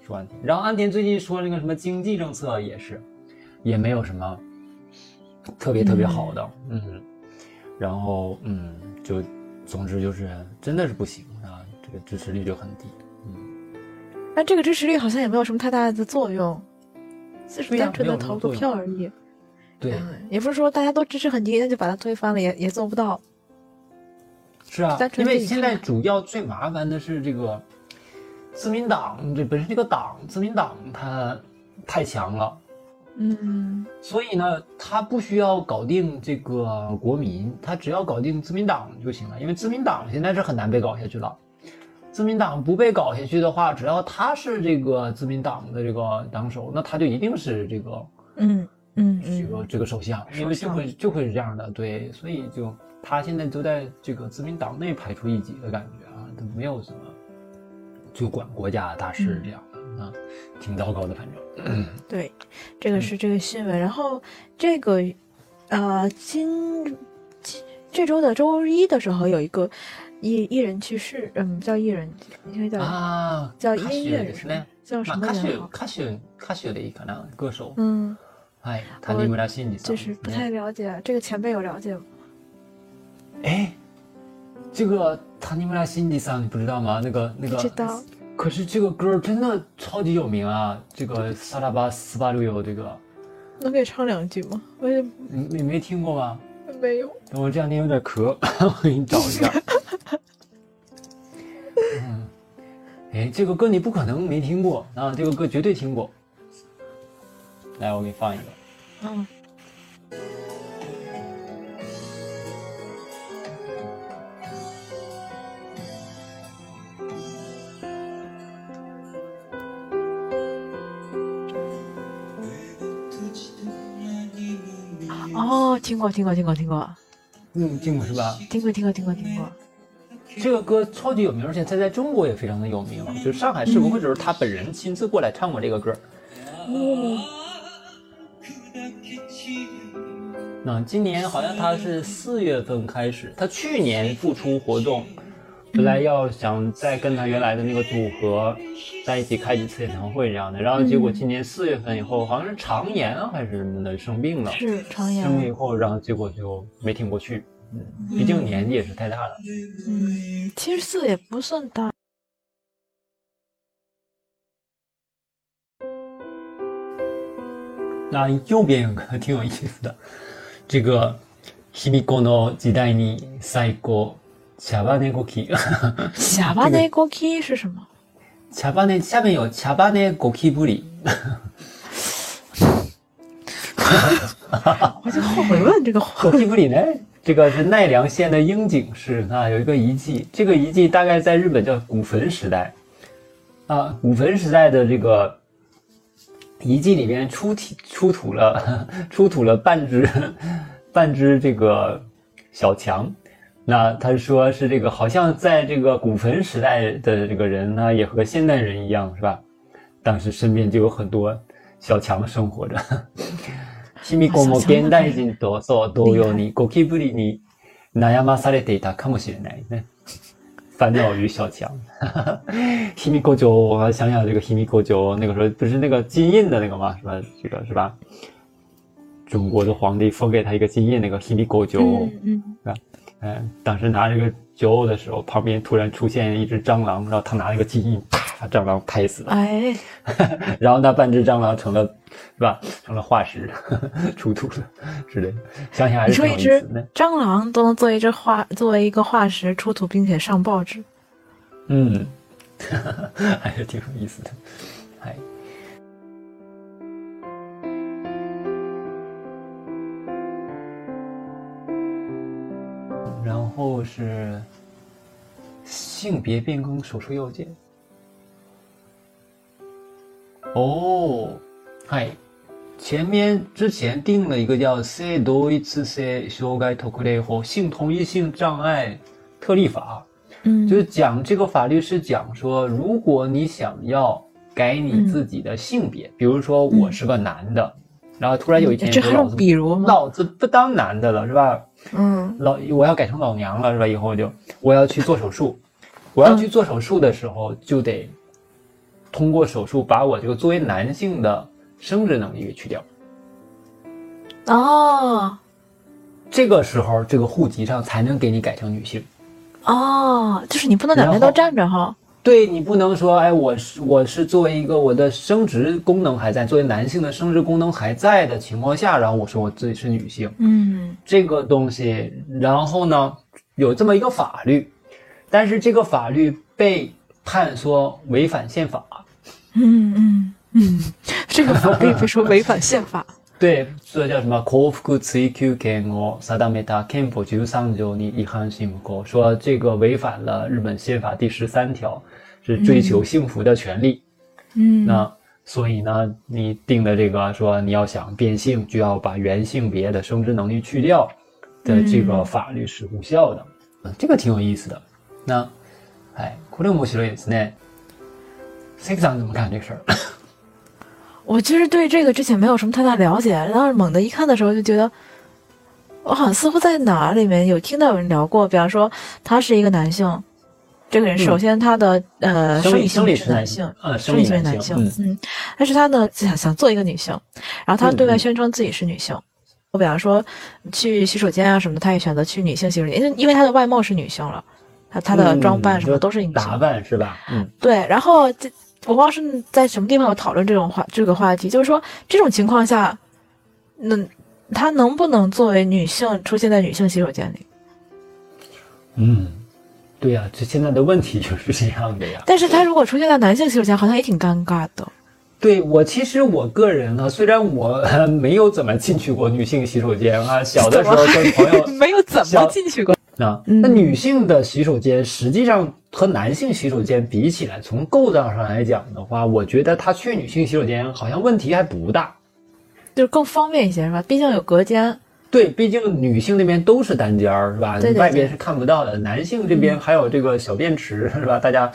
说安田。然后安田最近说那个什么经济政策也是，也没有什么特别特别好的，嗯。然后嗯，就总之就是真的是不行啊，这个支持率就很低，嗯。那这个支持率好像也没有什么太大的作用，就是单纯的投个票而已。对，也不是说大家都支持很低，那就把它推翻了，也也做不到。是啊，因为现在主要最麻烦的是这个自民党，这本身这个党自民党它太强了，嗯，所以呢，他不需要搞定这个国民，他只要搞定自民党就行了，因为自民党现在是很难被搞下去了。自民党不被搞下去的话，只要他是这个自民党的这个党首，那他就一定是这个，嗯。嗯，这个这个首相，因为就会就会是这样的，对，所以就他现在都在这个自民党内排除异己的感觉啊，都没有什么就管国家大事这样的啊，挺糟糕的，反正。对，这个是这个新闻，然后这个呃，今这周的周一的时候有一个艺艺人去世，嗯，叫艺人，应该叫啊，叫音乐人，叫什么？歌手，歌手，歌手的一个呢，歌手，嗯。哎，他尼姆拉辛迪就是不太了解这个前辈有了解吗？哎，这个他尼姆拉辛迪桑你不知道吗？那个那个，知道。可是这个歌真的超级有名啊！这个萨拉巴斯巴鲁有这个，能给唱两句吗？我也你你没听过吗？没有。我这两天有点咳，我给你找一下。嗯，哎，这个歌你不可能没听过啊！这个歌绝对听过。来，我给你放一个。嗯。哦，听过，听过，听过，听过。嗯，听过是吧？听过，听过，听过，听过。这个歌超级有名，而且他在中国也非常的有名。就是上海世博会时候，他本人亲自过来唱过这个歌。嗯。那今年好像他是四月份开始，他去年复出活动，本来要想再跟他原来的那个组合在一起开几次演唱会这样的，然后结果今年四月份以后好像是肠炎还是什么的生病了，是肠炎生病以后，然后结果就没挺过去，嗯，毕竟年纪也是太大了，嗯，七十四也不算大。那右边有个挺有意思的。这个日々この時代に最高茶羽ゴキ。茶羽ゴキ是什么？茶羽下面有茶羽ゴキブリ。我就后悔问这个话。ゴキブリ呢？这个是奈良县的樱井市啊，有一个遗迹。这个遗迹大概在日本叫古坟时代啊，古坟时代的这个。遗迹里边出体出土了出土了半只半只这个小强， 那他说是这个好像在这个古坟时代的这个人呢，也和现代人一样是吧？当时身边就有很多小强生活着。卑弥呼も現代人とそう同様にゴキブリに悩まされていたかもしれないね。烦恼与小强，卑弥呼九，我想想这个卑弥呼九，那个时候不是那个金印的那个吗？是吧？这个是吧？中国的皇帝封给他一个金印，那个卑弥呼九，是吧？ 嗯，当时拿这个酒的时候，旁边突然出现一只蟑螂，然后他拿那个金印，啪，把蟑螂拍死了。哎，然后那半只蟑螂成了，是吧？成了化石，出土了之类的。想想还是挺有意思的。蟑螂都能作为这化，作为一个化石出土，并且上报纸。嗯，还是挺有意思的。后是性别变更手术要件。哦，嗨，前面之前定了一个叫《性同一性障碍特例法》性同一性障碍特例法，嗯，就是讲这个法律是讲说，如果你想要改你自己的性别，比如说我是个男的，然后突然有一天，这还比如吗？老子不当男的了，是吧？嗯，老我要改成老娘了，是吧？以后就我要去做手术，我要去做手术的时候，就得通过手术把我这个作为男性的生殖能力给去掉。哦，这个时候这个户籍上才能给你改成女性。哦，就是你不能两边都站着哈。对你不能说，哎，我是我是作为一个我的生殖功能还在，作为男性的生殖功能还在的情况下，然后我说我自己是女性，嗯，这个东西，然后呢，有这么一个法律，但是这个法律被判说违反宪法，嗯嗯嗯，这个法律被说违反宪法。对，所以叫什么？幸福追求権を定めた憲法十三条に違反し無说这个违反了日本宪法第十三条， 是追求幸福的权利。嗯，那所以呢，你定的这个说你要想变性，就要把原性别的生殖能力去掉的这个法律是无效的。嗯，这个挺有意思的。那，哎，これ面白いですね。セクさん怎么看这个事儿？我其实对这个之前没有什么太大了解，然后猛的一看的时候就觉得，我好像似乎在哪里面有听到有人聊过，比方说他是一个男性， 这个人首先他的呃生理性是男性，呃生理是男性，嗯，但是他呢想想做一个女性，然后他对外宣称自己是女性，我比方说去洗手间啊什么的，他也选择去女性洗手间，因为因为他的外貌是女性了，他他的装扮什么都是女性。打扮是吧？嗯，对，然后这。我不知道是在什么地方有讨论这种话这个话题，就是说这种情况下，那他能不能作为女性出现在女性洗手间里？嗯，对呀，这现在的问题就是这样的呀。但是他如果出现在男性洗手间，好像也挺尴尬的。对我，其实我个人呢，虽然我没有怎么进去过女性洗手间啊，小的时候跟朋友 没有怎么进去过。那那女性的洗手间实际上和男性洗手间比起来，从构造上来讲的话，我觉得他去女性洗手间好像问题还不大，就是更方便一些，是吧？毕竟有隔间。对，毕竟女性那边都是单间儿，是吧？对对。外边是看不到的。男性这边还有这个小便池，是吧？大家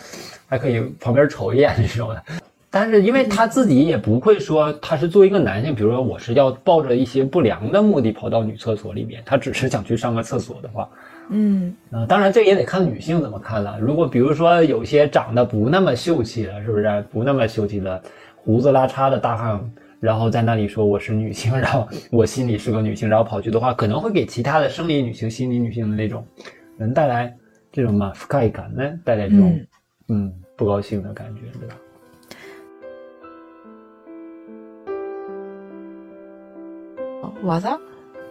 还可以旁边瞅一眼这种的。但是因为他自己也不会说他是作为一个男性，比如说我是要抱着一些不良的目的跑到女厕所里面，他只是想去上个厕所的话。嗯，啊，当然这也得看女性怎么看了。如果比如说有些长得不那么秀气的，是不是不那么秀气的胡子拉碴的大汉，然后在那里说我是女性，然后我心里是个女性，然后跑去的话，可能会给其他的生理女性、心理女性的那种人带来这种嘛不快感呢，带来这种嗯不高兴的感觉，对吧？我的，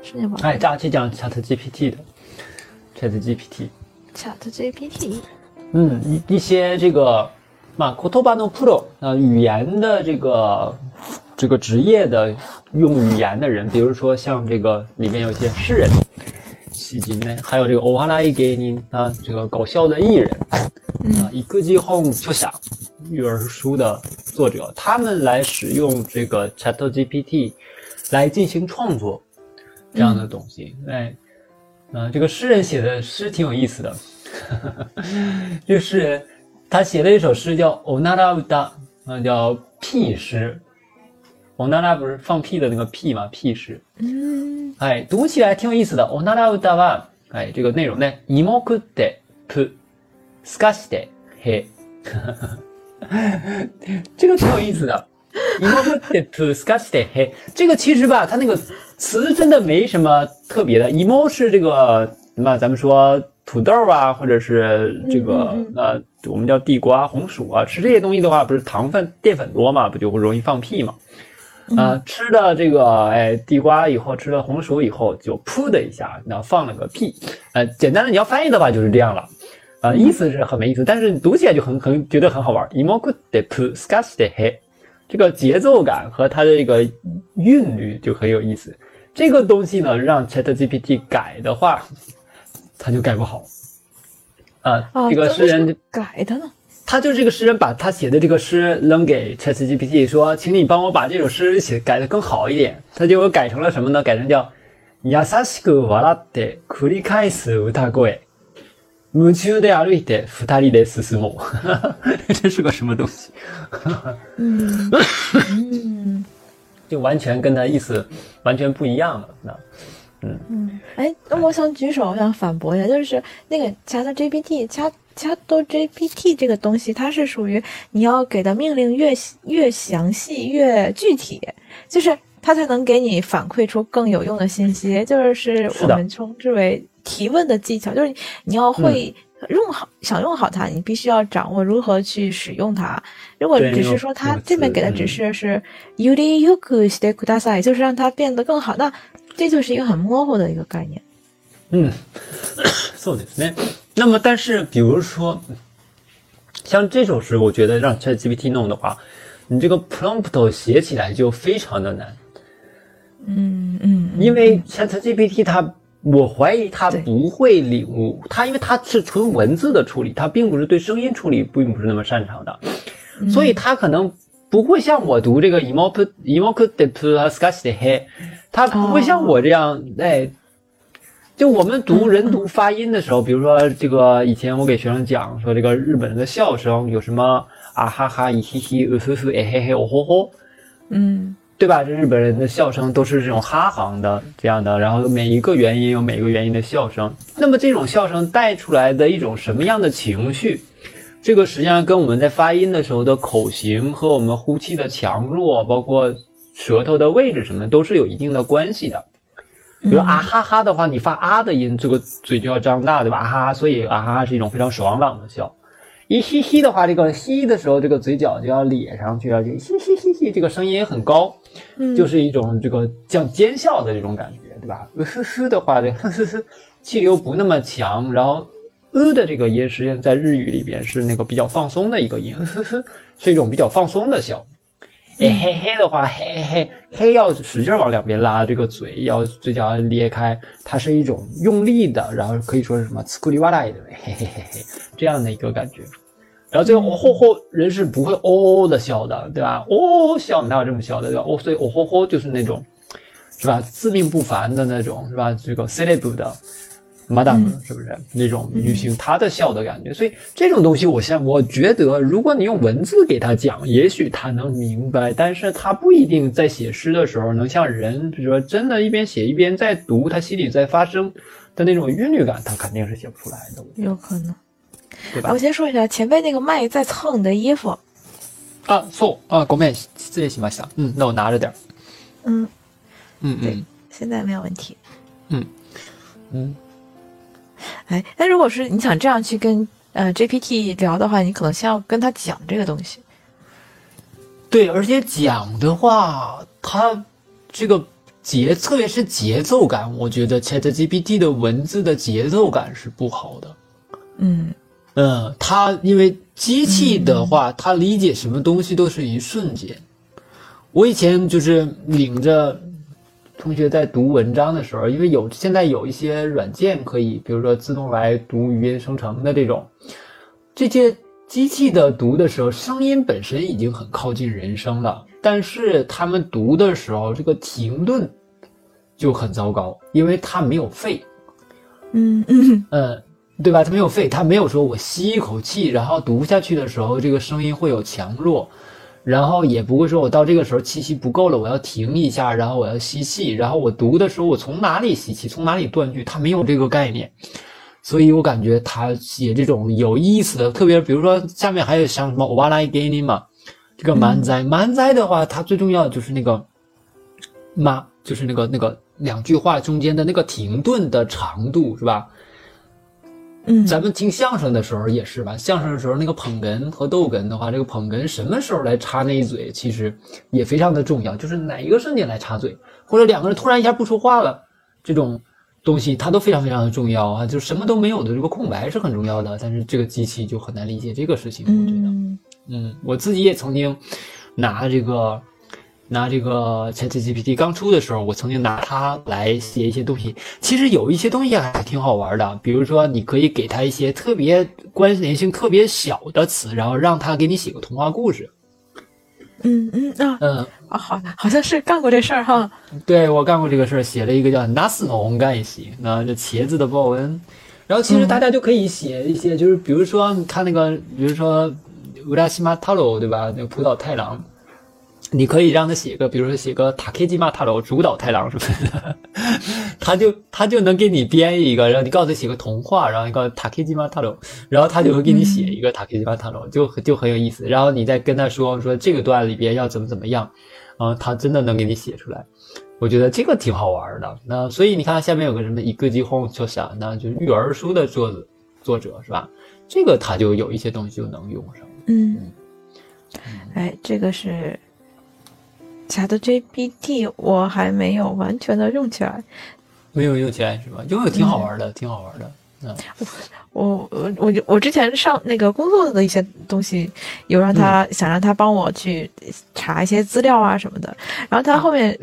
是你哎，这期讲 Chat GPT 的。Chat GPT，Chat GPT，嗯，一一些这个嘛，Kotoba no Pro 啊，语言的这个这个职业的用语言的人，比如说像这个里面有一些诗人，喜剧呢，还有这个欧哈拉伊给您啊，这个搞笑的艺人啊，一个机 home 就想育儿书的作者，他们来使用这个 Chat GPT 来进行创作这样的东西，哎。嗯，这个诗人写的诗挺有意思的。这个诗人他写了一首诗叫《r a u d a 嗯，叫屁诗。o n a r a 不是放屁的那个屁嘛？屁诗。嗯。哎，读起来挺有意思的。o n a r a u d a は，哎，这个内容呢，イモクテプスカシテヘ。这个挺有意思的。イモクテプスカシテヘ，这个其实吧，它那个。词真的没什么特别的，emo 是这个什么？咱们说土豆啊，或者是这个呃，我们叫地瓜、红薯啊，吃这些东西的话，不是糖分、淀粉多嘛，不就会容易放屁嘛？ 啊，吃的这个哎地瓜以后，吃了红薯以后，就噗的一下，然后放了个屁。呃，简单的你要翻译的话就是这样了，啊，意思是很没意思，但是读起来就很很觉得很好玩。emo でプスカスでへ，这个节奏感和它的这个韵律就很有意思。这个东西呢，让 Chat GPT 改的话，他就改不好。啊，这个诗人改的呢？ 他就这个诗人把他写的这个诗扔给 Chat GPT 说：“请你帮我把这首诗写改的更好一点。”他就改成了什么呢？改成叫“優しく笑って繰り返す歌声，夢中で歩いて二人で進む。”这是个什么东西？嗯。 就完全跟他意思完全不一样了。那，嗯嗯，哎，那我想举手，我想反驳一下，就是那个 Chat GPT， 加加多 GPT 这个东西，它是属于你要给的命令越越详细越具体，就是它才能给你反馈出更有用的信息，就是我们称之为提问的技巧，就是你要会。用好想用好它，你必须要掌握如何去使用它。如果只是说它这边给的指示是 “yuri yoku shite kudasai”，就是让它变得更好，那这就是一个很模糊的一个概念。嗯，そうですね。 那么，但是比如说像这首诗，我觉得让 ChatGPT 弄的话，你这个 prompt 写起来就非常的难。嗯嗯，因为 ChatGPT 它。我怀疑它不会领悟，它因为它是纯文字的处理，它并不是对声音处理并不是那么擅长的，所以它可能不会像我读这个 emoku emoku de plus 的黑，他不会像我这样哎，就我们读人读发音的时候，比如说这个以前我给学生讲说这个日本人的笑声有什么啊哈哈咦嘻嘻呃呵呵哎嘿嘿哦吼吼，嗯。对吧？这日本人的笑声都是这种哈行的这样的，然后每一个元音有每个元音的笑声。那么这种笑声带出来的一种什么样的情绪？这个实际上跟我们在发音的时候的口型和我们呼气的强弱，包括舌头的位置什么，都是有一定的关系的。比如啊哈哈的话，你发啊的音，这个嘴就要张大，对吧？啊哈哈，所以啊哈哈是一种非常爽朗的笑。一嘻嘻的话，这个嘻的时候，这个嘴角就要咧上去啊，就嘻嘻嘻嘻，这个声音也很高，嗯，就是一种这个像尖笑的这种感觉，对吧？呃呵呵的话，这呵呵呵，气流不那么强，然后呃的这个音，实际上在日语里边是那个比较放松的一个音，呵呵，是一种比较放松的笑。哎嘿嘿的话，嘿嘿嘿要使劲往两边拉，这个嘴要嘴角要裂开，它是一种用力的，然后可以说是什么呲库里哇啦的嘿嘿嘿嘿这样的一个感觉。然后最后哦吼吼，人是不会哦的笑的，对吧？哦笑哪有这么笑的？对吧？哦，所以哦吼吼就是那种，是吧？自命不凡的那种，是吧？这个 celeb 的。Madam 是不是那种女性她的笑的感觉？所以这种东西，我现我觉得，如果你用文字给他讲，也许他能明白，但是他不一定在写诗的时候能像人，比如说真的一边写一边在读，他心里在发生的那种韵律感，他肯定是写不出来的。有可能，对吧？我先说一下，前辈那个麦在蹭你的衣服。啊，错啊，狗妹，失礼しました。嗯，那我拿着点嗯，嗯嗯，现在没有问题。嗯嗯。 哎，那如果是你想这样去跟呃 GPT 聊的话，你可能先要跟他讲这个东西。对，而且讲的话，它这个节，特别是节奏感，我觉得 ChatGPT 的文字的节奏感是不好的。嗯嗯，它因为机器的话，它理解什么东西都是一瞬间。我以前就是领着。同学在读文章的时候，因为有现在有一些软件可以，比如说自动来读语音生成的这种，这些机器的读的时候，声音本身已经很靠近人声了，但是他们读的时候，这个停顿就很糟糕，因为它没有肺。嗯嗯嗯，对吧？它没有肺，它没有说我吸一口气，然后读下去的时候，这个声音会有强弱。然后也不会说，我到这个时候气息不够了，我要停一下，然后我要吸气，然后我读的时候，我从哪里吸气，从哪里断句，他没有这个概念，所以我感觉他写这种有意思的，特别比如说下面还有像什么瓦拉给你嘛，这个满载满载的话，它最重要的就是那个嘛，就是那个那个两句话中间的那个停顿的长度，是吧？嗯，咱们听相声的时候也是吧？相声的时候那个捧哏和逗哏的话，这个捧哏什么时候来插那一嘴，其实也非常的重要。就是哪一个瞬间来插嘴，或者两个人突然一下不说话了，这种东西它都非常非常的重要啊！就什么都没有的这个空白是很重要的，但是这个机器就很难理解这个事情。我觉得，嗯，我自己也曾经拿这个。拿这个 ChatGPT 刚出的时候，我曾经拿它来写一些东西。其实有一些东西还挺好玩的，比如说你可以给它一些特别关联性特别小的词，然后让它给你写个童话故事。嗯嗯啊嗯啊，好，好像是干过这事儿哈。对，我干过这个事儿，写了一个叫 “Nas no Ongai”，那这茄子的报恩。然后其实大家就可以写一些，就是比如说你看那个，比如说乌拉西马塔罗，对吧？那个浦岛太郎。你可以让他写个，比如说写个塔克基马塔罗主导太郎什么的，他就他就能给你编一个，然后你告诉他写个童话，然后你告诉塔克基马塔罗，然后他就会给你写一个塔克基马塔罗，就就很有意思。然后你再跟他说说这个段里边要怎么怎么样，啊，他真的能给你写出来。我觉得这个挺好玩的。那所以你看下面有个什么一个机轰就想，那就是育儿书的作者作者是吧？这个他就有一些东西就能用上。嗯，哎，这个是。Chat GPT 我还没有完全的用起来，没有用起来是吧？因为挺好玩的，挺好玩的。嗯，我我我我之前上那个工作的一些东西，有让他想让他帮我去查一些资料啊什么的，然后他后面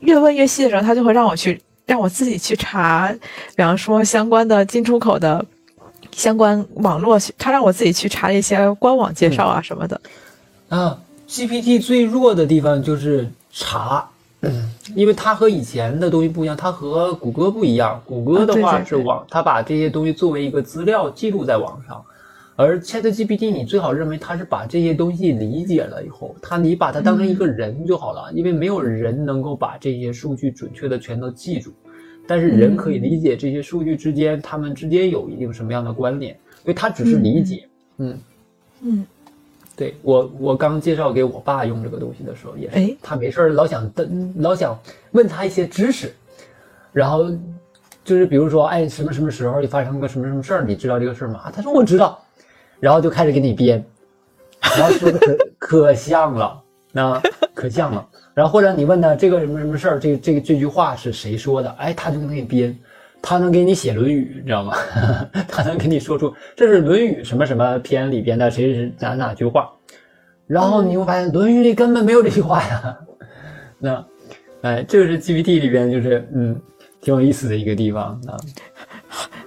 越问越细的时候，他就会让我去让我自己去查，比方说相关的进出口的相关网络，他让我自己去查一些官网介绍啊什么的。啊。GPT 最弱的地方就是查，因为它和以前的东西不一样，它和谷歌不一样。谷歌的话是网，它把这些东西作为一个资料记录在网上，而 ChatGPT 你最好认为它是把这些东西理解了以后，它你把它当成一个人就好了，因为没有人能够把这些数据准确的全都记住，但是人可以理解这些数据之间它们之间有一定什么样的关联，所以它只是理解，嗯。嗯。对我，我刚介绍给我爸用这个东西的时候，也是他没事老想登，老想问他一些知识，然后就是比如说，哎，什么什么时候发生个什么什么事儿，你知道这个事儿吗？他说我知道，然后就开始给你编，然后说的可 可像了，那可像了，然后或者你问他这个什么什么事儿，这这这句话是谁说的？哎，他就能给你编。他能给你写《论语》，你知道吗？他能给你说出这是《论语》什么什么篇里边的谁是哪哪句话，然后你会发现《论语》里根本没有这句话呀。那，哎，这个是 GPT 里边就是嗯挺有意思的一个地方啊，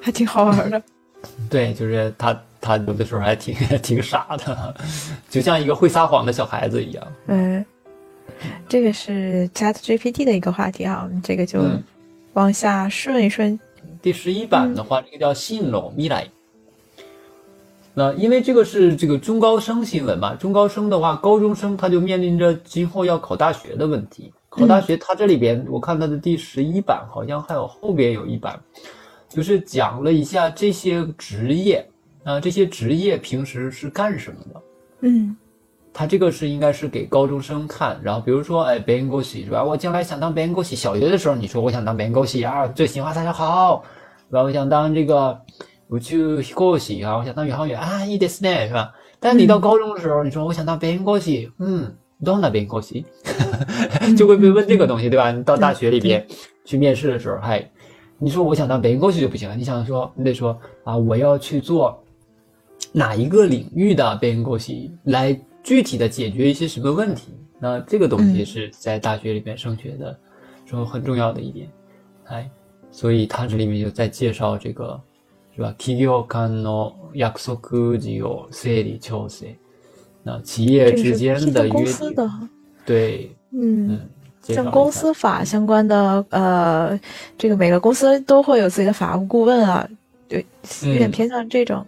还挺好玩的。对，就是他他有的时候还挺挺傻的，就像一个会撒谎的小孩子一样。嗯，这个是 Chat GPT 的一个话题啊，这个就。往下顺一顺，第十一版的话，这个叫信龙米来。那因为这个是这个中高生新闻嘛，中高生的话，高中生他就面临着今后要考大学的问题。考大学，他这里边我看他的第十一版好像还有后边有一版，就是讲了一下这些职业啊，这些职业平时是干什么的。嗯。他这个是应该是给高中生看，然后比如说，哎，编狗戏是吧？我将来想当编狗戏。小学的时候，你说我想当编狗戏啊，最新话大家好，是吧？我想当这个我去狗戏啊，我想当宇航员啊，一点四年是吧？但你到高中的时候，你说我想当编狗戏，嗯，当哪编狗戏？就会被问这个东西，对吧？你到大学里边去面试的时候，嗨，你说我想当编狗戏就不行了，你想说，你得说啊，我要去做哪一个领域的编狗戏来。具体的解决一些什么问题？那这个东西是在大学里面升学的时候很重要的一点，哎，所以他这里面就在介绍这个，是吧？企業間の約束事を整理調整，那企业之间的约定，对，嗯，像公司法相关的，呃，这个每个公司都会有自己的法务顾问啊，对，有点偏向这种。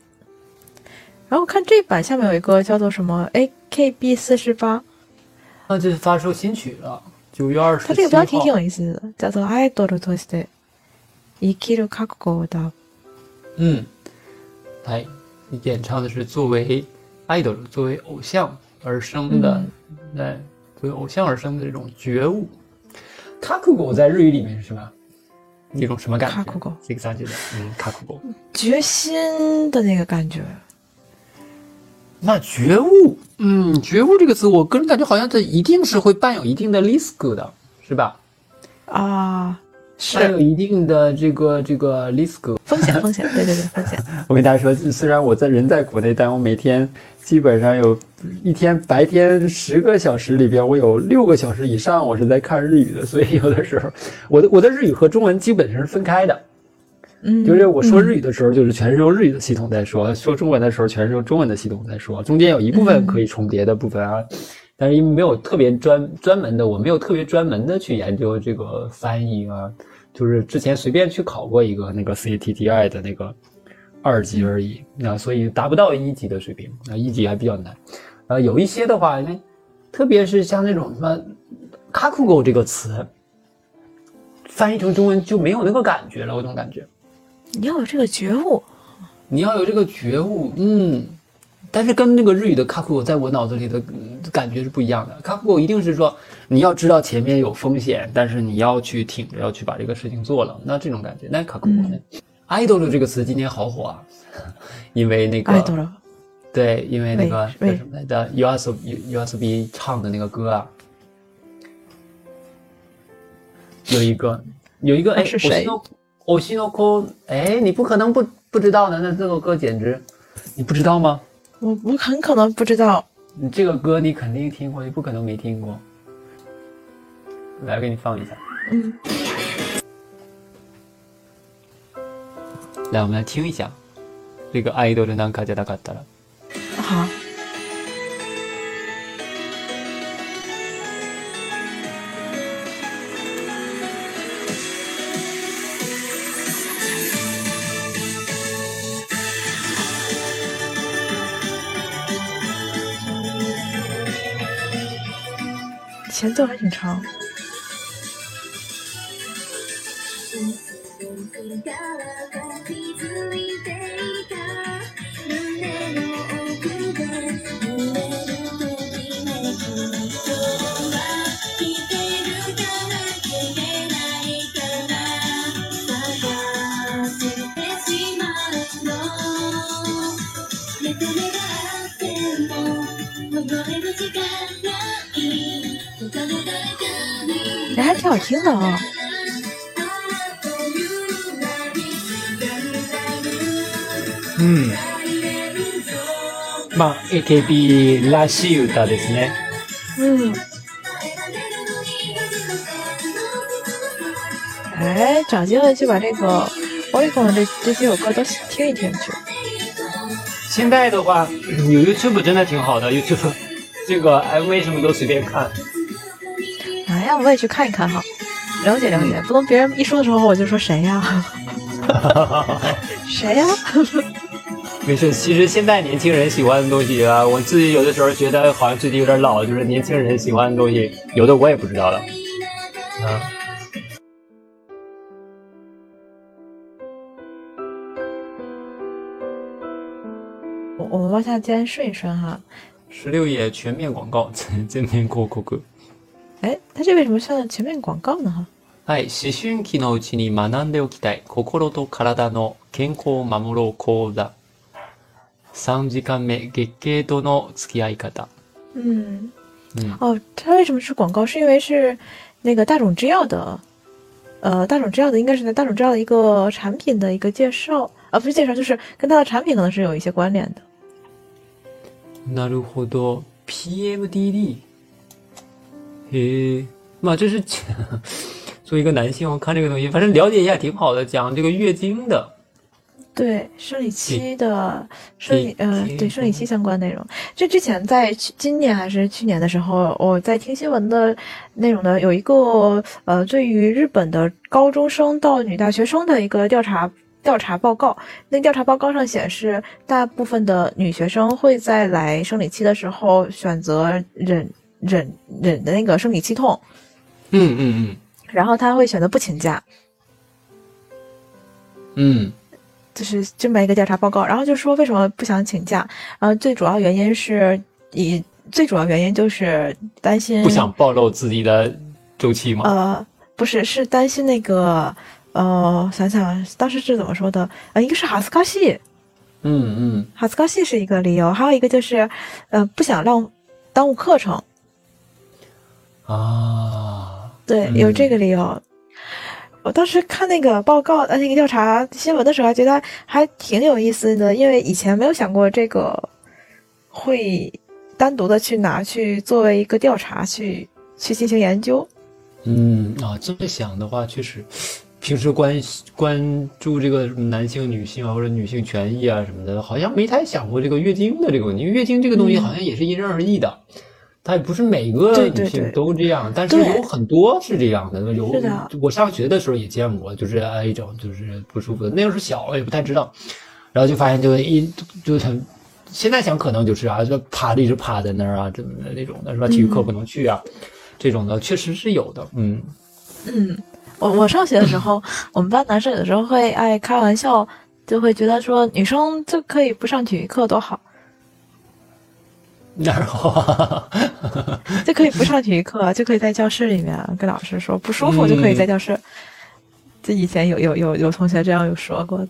然后看这版下面有一个叫做什么 AKB 四十八，那就是发售新曲了，九月二十。它这个标题挺有意思的，叫做《アイドルとして生きる覚悟だ》。嗯，来演唱的是作为 idol 作为偶像而生的，对，作为偶像而生的这种觉悟。覚悟在日语里面是什么？一种什么感觉？这个三觉的，嗯，覚悟，决心的那个感觉。 那觉悟，嗯，觉悟这个词，我个人感觉好像它一定是会伴有一定的 risk 的，是吧？啊，是伴有一定的这个这个 risk 风险，风险，对对对，风险。我跟大家说，虽然我在人在国内，但我每天基本上有一天白天十个小时里边，我有六个小时以上我是在看日语的，所以有的时候我的我的日语和中文基本上是分开的。就是我说日语的时候，就是全是用日语的系统在说；说中文的时候，全是用中文的系统在说。中间有一部分可以重叠的部分啊，但是因为没有特别专专门的，我没有特别专门的去研究这个翻译啊。就是之前随便去考过一个那个 CATTI 的那个二级而已，那所以达不到一级的水平，那一级还比较难。呃，有一些的话，因为特别是像那种什么“卡库狗”这个词，翻译成中文就没有那个感觉了。我总感觉，你要有这个觉悟，你要有这个觉悟，嗯。但是跟那个日语的卡库狗在我脑子里的感觉是不一样的。卡库狗一定是说你要知道前面有风险，但是你要去挺着要去把这个事情做了。那这种感觉，那卡库狗呢？idol 这个词今天好火啊，因为那个 idol，对，因为那个叫什么来着？U S U S B 唱的那个歌啊，有一个有一个哎，是谁？我西诺空，哎，你不可能不不知道的，那这首歌简直，你不知道吗？我我很可能不知道，你这个歌你肯定听过，你不可能没听过。来，给你放一下。嗯。来，我们来听一下这个《アイドルなんかじゃなかったら》。好。 前奏还挺长。挺好听的啊。嗯。まあ AKB らしい歌ですね。嗯。哎，找机会去把这个 Oricon 这这几首歌都听一听去。现在的话，有 YouTube 真的挺好的，YouTube 这个 MV 什么都随便看。 哎呀，我也去看一看哈，了解了解，不能别人一说的时候我就说谁呀？谁呀？没事，其实现在年轻人喜欢的东西啊，我自己有的时候觉得好像最近有点老，就是年轻人喜欢的东西，有的我也不知道了。啊。我我们往下先顺一顺哈。十六页全面广告，全面广告。哎，它这为什么像前面广告呢？哈。はい、思春期のうちに学んでおきたい心と体の健康を守ろう講座。三時間目月経との付き合い方。嗯，嗯，哦，它为什么是广告？是因为是那个大种制药的，呃，大种制药的应该是在大种制药的一个产品的一个介绍，啊，不是介绍，就是跟它的产品可能是有一些关联的。なるほど。PMDD。 诶，妈这是 作为一个男性，我看这个东西，反正了解一下挺好的，讲这个月经的，对生理期的生理，呃，对生理期相关内容。这之前在今年还是去年的时候，我在听新闻的内容呢，有一个呃，对于日本的高中生到女大学生的一个调查调查报告。那调查报告上显示，大部分的女学生会在来生理期的时候选择忍。忍忍的那个生理期痛，嗯嗯嗯，然后他会选择不请假，嗯，就是这么一个调查报告，然后就说为什么不想请假，然后最主要原因是以最主要原因就是担心不想暴露自己的周期吗？呃，不是，是担心那个呃，想想当时是怎么说的？呃，一个是哈斯卡西，嗯嗯，哈斯卡西是一个理由，还有一个就是呃，不想让耽误课程。啊，对，有这个理由。我当时看那个报告呃，那个调查新闻的时候，还觉得还挺有意思的，因为以前没有想过这个会单独的去拿去作为一个调查去去进行研究。嗯啊，这么想的话，确实，平时关关注这个男性、女性啊，或者女性权益啊什么的，好像没太想过这个月经的这个问题。因为月经这个东西好像也是因人而异的。它也不是每个女性都这样，但是有很多是这样的。有我上学的时候也见过，就是一种就是不舒服的。那时候小也不太知道，然后就发现就一就很现在想可能就是啊，就趴着一直趴在那儿啊，怎么的那种的是吧？体育课不能去啊，这种的确实是有的。嗯嗯，我我上学的时候，我们班男生有的时候会爱开玩笑，就会觉得说女生就可以不上体育课多好。哪儿好？就可以不上体育课，就可以在教室里面跟老师说不舒服，就可以在教室。这以前有有有有同学这样有说过的。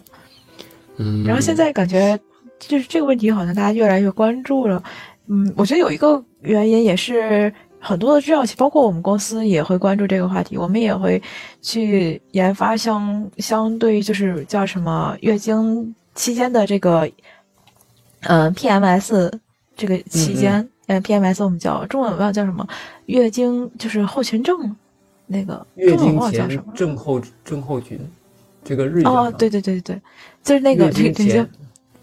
嗯。然后现在感觉就是这个问题好像大家越来越关注了。嗯，我觉得有一个原因也是很多的制药企，包括我们公司也会关注这个话题。我们也会去研发相相对就是叫什么月经期间的这个嗯 PMS。这个期间，呃，PMS 我们叫中文我不知道叫什么，月经就是后群症，那个月经前症候症候群，这个日语哦，对对对对对，就是那个月经前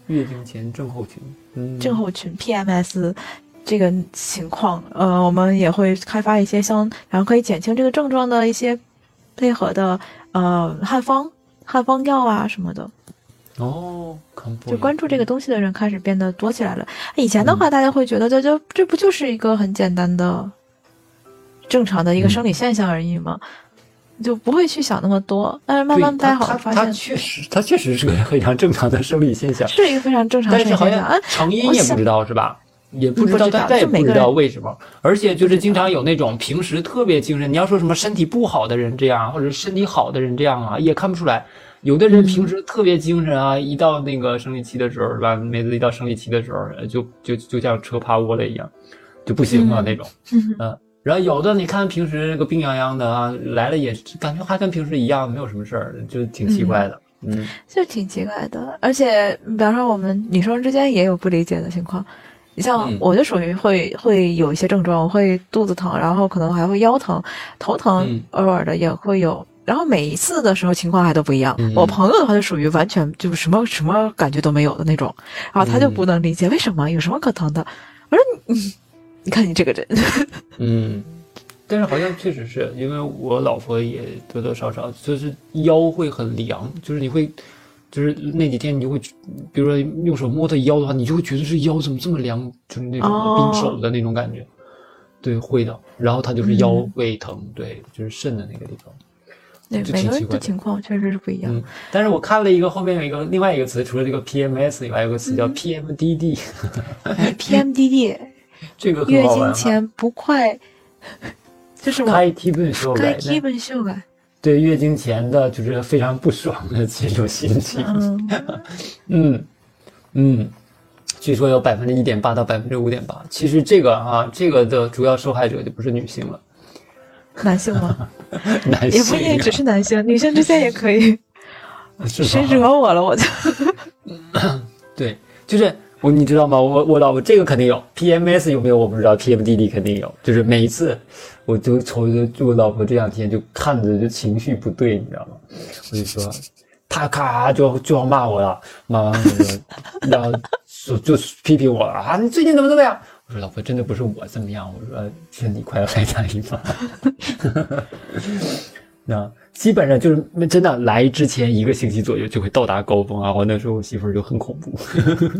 月经前症候群，嗯，症候群 PMS 这个情况，呃，我们也会开发一些相，然后可以减轻这个症状的一些配合的呃汉方汉方药啊什么的。哦，就关注这个东西的人开始变得多起来了。以前的话，大家会觉得这就这不就是一个很简单的、正常的一个生理现象而已吗？就不会去想那么多。但是慢慢大家好像发现，确实，它确实是个非常正常的生理现象，是一个非常正常的生理现象。成因也不知道是吧？也不知道，大家也不知道为什么。而且就是经常有那种平时特别精神，你要说什么身体不好的人这样，或者身体好的人这样啊，也看不出来。有的人平时特别精神啊，一到那个生理期的时候，是吧？每次一到生理期的时候，就就就像车趴窝了一样，就不行了那种。嗯，然后有的你看平时那个病殃殃的啊，来了也感觉还跟平时一样，没有什么事儿，就挺奇怪的。嗯，就挺奇怪的。而且，比方说我们女生之间也有不理解的情况。你像我就属于会会有一些症状，我会肚子疼，然后可能还会腰疼、头疼，偶尔的也会有。然后每一次的时候情况还都不一样。我朋友的话就属于完全就是什么什么感觉都没有的那种，然后他就不能理解为什么有什么可疼的。我说你，你看你这个人，嗯，但是好像确实是因为我老婆也多多少少就是腰会很凉，就是你会就是那几天你就会，比如说用手摸她腰的话，你就会觉得这腰怎么这么凉，就是那种冰手的那种感觉。对，会的。然后她就是腰胃疼，对，就是肾的那个地方。每个人的情况确实是不一样。但是我看了一个后面有一个另外一个词，除了这个 PMS 以外，有个词叫 PMDD。PMDD，这个月经前不快，就是开基本修改。开基本修改。对，月经前的就是非常不爽的这种心情。嗯嗯，据说有百分之一点八到百分之五点八。其实这个啊，这个的主要受害者就不是女性了。男性吗？男性也不一定只是男性，女性之间也可以。谁惹我了，我就。对，就是我，你知道吗？我我老婆这个肯定有，PMS 有没有我不知道，PMDD 肯定有。就是每一次，我就瞅着我老婆这两天就看着就情绪不对，你知道吗？我就说，她咔就就要骂我了，骂完我就，然后就就批评我了啊，你最近怎么怎么样？我说老婆，真的不是我怎么样，我说是你快要来大姨妈。那基本上就是真的来之前一个星期左右就会到达高峰啊！我那时候我媳妇儿就很恐怖。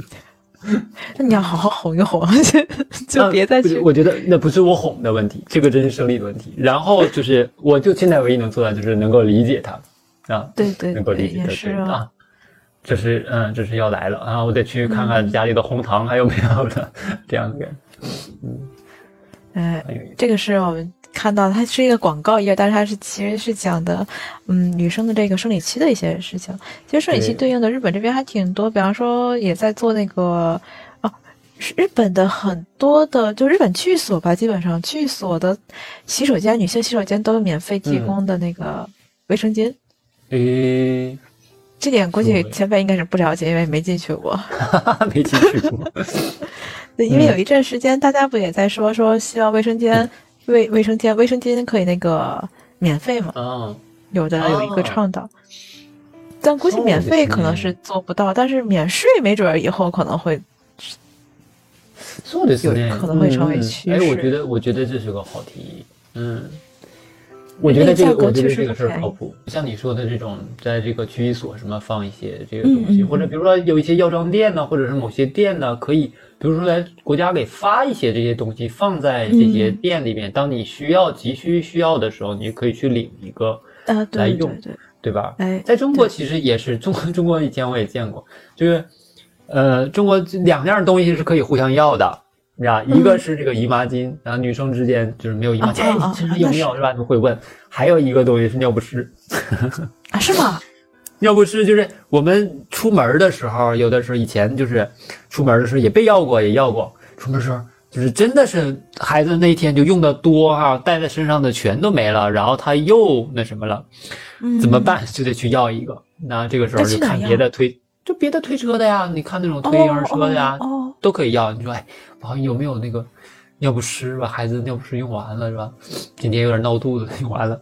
那你要好好哄一哄，就别再去。我觉得那不是我哄的问题，这个真是生理的问题。然后就是，我就现在唯一能做到就是能够理解他啊，对对，能够理解他啊。这是嗯，这是要来了啊！我得去看看家里的红糖还有没有了，这样子。嗯，哎，这个是我们看到，它是一个广告页，但是它是其实是讲的，嗯，女生的这个生理期的一些事情。其实生理期对应的日本这边还挺多，比方说也在做那个哦，日本的很多的，就日本区域所吧，基本上区域所的洗手间，女性洗手间都有免费提供的那个卫生巾。诶。这点估计前辈应该是不了解，因为没进去过。没进去过。对，因为有一阵时间，大家不也在说说希望卫生间、卫卫生间、卫生间可以那个免费嘛？嗯。有的有一个倡导，但估计免费可能是做不到，但是免税没准以后可能会。做的是可能会成为趋势。哎，我觉得我觉得这是个好提议。嗯。我觉得这个，我觉得这个事儿靠谱。像你说的这种，在这个区域所什么放一些这个东西，或者比如说有一些药妆店呢，或者是某些店呢，可以，比如说来国家给发一些这些东西放在这些店里面，当你需要急需需要的时候，你可以去领一个来用，对吧？哎，在中国其实也是，中国中国以前我也见过，就是呃，中国两样东西是可以互相要的。你知道，一个是这个姨妈巾，然后女生之间就是没有姨妈巾，你身上有没有是吧？都会问。还有一个东西是尿不湿，啊，是吗？尿不湿就是我们出门的时候，有的时候以前就是出门的时候也被要过，也要过。出门时候就是真的是孩子那天就用的多哈，带在身上的全都没了，然后他又那什么了，怎么办？就得去要一个。那这个时候就看别的推，就别的推车的呀，你看那种推婴儿车的呀，都可以要。你说哎。好像有没有那个尿不湿吧？孩子尿不湿用完了是吧？今天有点闹肚子，用完了，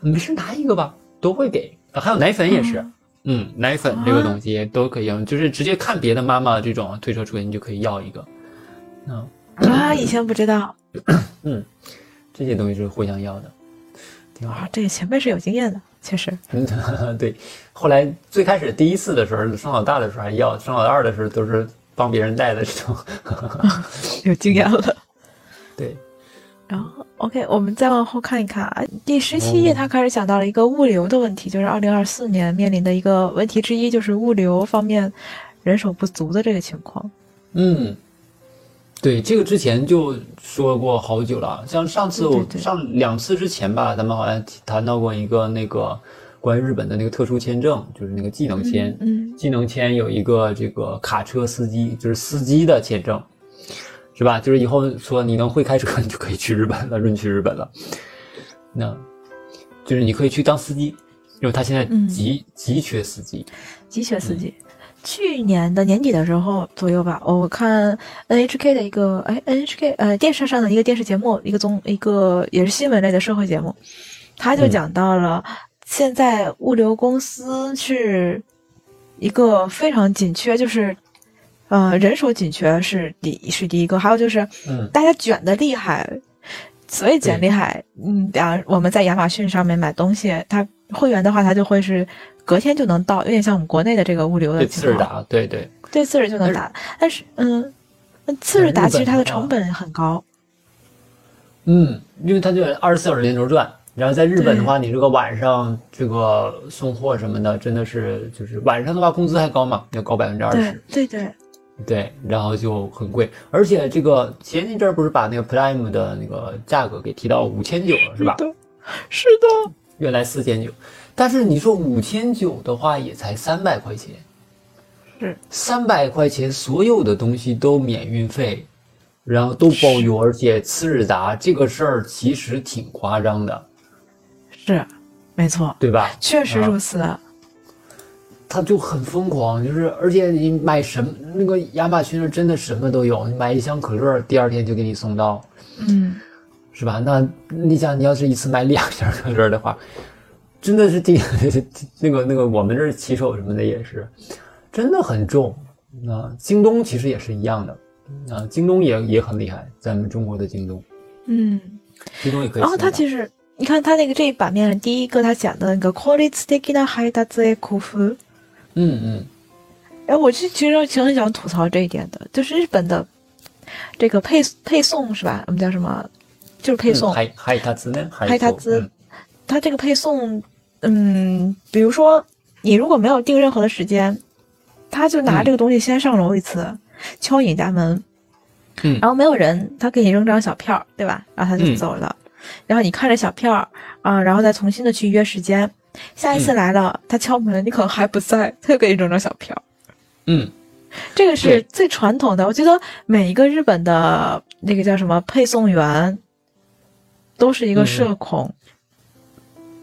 没事拿一个吧，都会给。还有奶粉也是，嗯，奶粉这个东西都可以用，就是直接看别的妈妈这种推车出现，你就可以要一个。嗯啊，以前不知道。嗯，这些东西是互相要的，挺好。这个前辈是有经验的，确实。对，后来最开始第一次的时候，生老大的时候还要，生老二的时候都是。帮别人带的这种，有经验了。对，然后 OK，我们再往后看一看啊，第十七页他开始讲到了一个物流的问题，就是二零二四年面临的一个问题之一，就是物流方面人手不足的这个情况。嗯，对，这个之前就说过好久了，像上次我上两次之前吧，咱们好像谈到过一个那个。关于日本的那个特殊签证，就是那个技能签。嗯，技能签有一个这个卡车司机，就是司机的签证，是吧？就是以后说你能会开车，你就可以去日本了，润 去日本了。那，就是你可以去当司机，因为他现在急急缺司机，急缺司机。去年的年底的时候左右吧，我看 NHK 的一个哎 NHK 呃电视上的一个电视节目，一个综一个也是新闻类的社会节目，他就讲到了。现在物流公司是一个非常紧缺，就是，呃，人手紧缺是第是第一个，还有就是，嗯，大家卷的厉害，所以卷厉害，嗯，比方我们在亚马逊上面买东西，它会员的话，它就会是隔天就能到，有点像我们国内的这个物流的次日达，对对，对次日就能打，但是，嗯，次日达其实它的成本很高，嗯，因为它就二十四小时连轴转。然后在日本的话，你这个晚上这个送货什么的，真的是就是晚上的话工资还高嘛，要高百分之二十。对对对，然后就很贵，而且这个前一阵儿不是把那个 Prime 的那个价格给提到五千九了，是吧？是的，原来四千九，但是你说五千九的话，也才三百块钱，是三百块钱，所有的东西都免运费，然后都包邮，而且次日达这个事儿其实挺夸张的。是，没错，对吧？确实如此。他就很疯狂，就是而且你买什么那个亚马逊上真的什么都有，你买一箱可乐，第二天就给你送到，嗯，是吧？那你想，你要是一次买两箱可乐的话，真的是第 那个那个我们这儿骑手什么的也是，真的很重。啊，京东其实也是一样的，啊，京东也也很厉害，咱们中国的京东，嗯，京东也可以。然后它其实。你看他那个这一版面，第一个他讲的那个 quality 的嗯嗯，哎，我是其实挺很想吐槽这一点的，就是日本的这个配配送是吧？我们叫什么？就是配送。配配達呢？配達，他这个配送，嗯，比如说你如果没有定任何的时间，他就拿这个东西先上楼一次，敲你家门，嗯，然后没有人，他给你扔张小票，对吧？然后他就走了。然后你看着小票啊，然后再重新的去约时间。下一次来了，他敲门，你可能还不在，他又给你整张小票。嗯，这个是最传统的。我觉得每一个日本的那个叫什么配送员，都是一个社恐。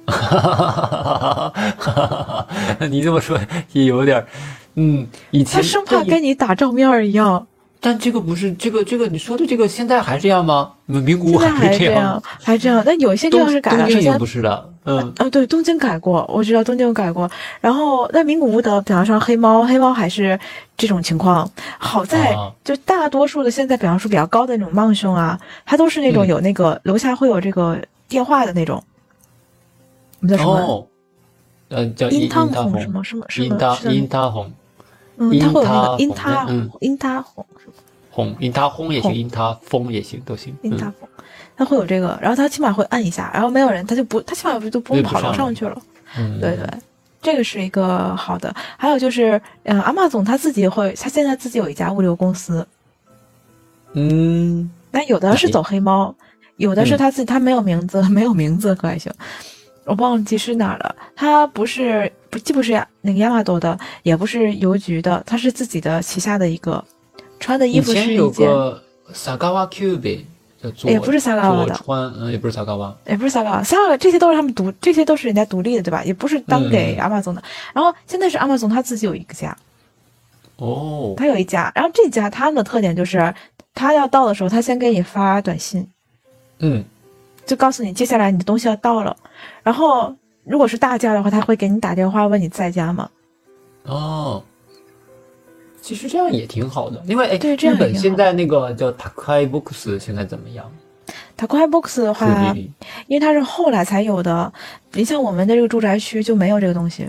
哈哈哈哈哈！你这么说也有点，嗯，以前他生怕跟你打照面一样。但这个不是这个这个你说的这个现在还这样吗？名古屋还这样，还这样。但有些地方是改了，首先不是的，嗯啊，对，东京改过，我知道东京改过。然后那名古屋的，比方说黑猫，黑猫还是这种情况。好在就大多数的现在，比方说比较高的那种曼熊啊，它都是那种有那个楼下会有这个电话的那种。我们叫什么？呃，叫樱汤红什么什么什么？樱塔樱桃红。嗯，它会有那个樱塔樱桃红是吧？红樱塔红也行，因他风也行，都行。因他风，他会有这个，然后他起码会按一下，然后没有人，他就不，他起码就不用跑楼上去了。嗯，对对，这个是一个好的。还有就是，嗯，阿玛总他自己会，他现在自己有一家物流公司。嗯，但有的是走黑猫，有的是他自己，他没有名字，没有名字可还行。我忘记是哪了，他不是不既不是那个亚麻多的，也不是邮局的，他是自己的旗下的一个，穿的衣服是一件。萨嘎瓦 Q 呗，也不是萨嘎瓦的，穿嗯也不是萨嘎瓦，也不是萨嘎瓦，萨嘎瓦这些都是他们独，这些都是人家独立的对吧？也不是当给亚马逊的。然后现在是亚马逊他自己有一个家，哦，他有一家，然后这家他们的特点就是，他要到的时候，他先给你发短信，嗯。就告诉你接下来你的东西要到了，然后如果是大件的话，他会给你打电话问你在家吗？哦，其实这样也挺好的，因为哎，对，日本现在那个叫 Takai Box 现在怎么样？Takai Box 的话，因为它是后来才有的，你像我们的这个住宅区就没有这个东西。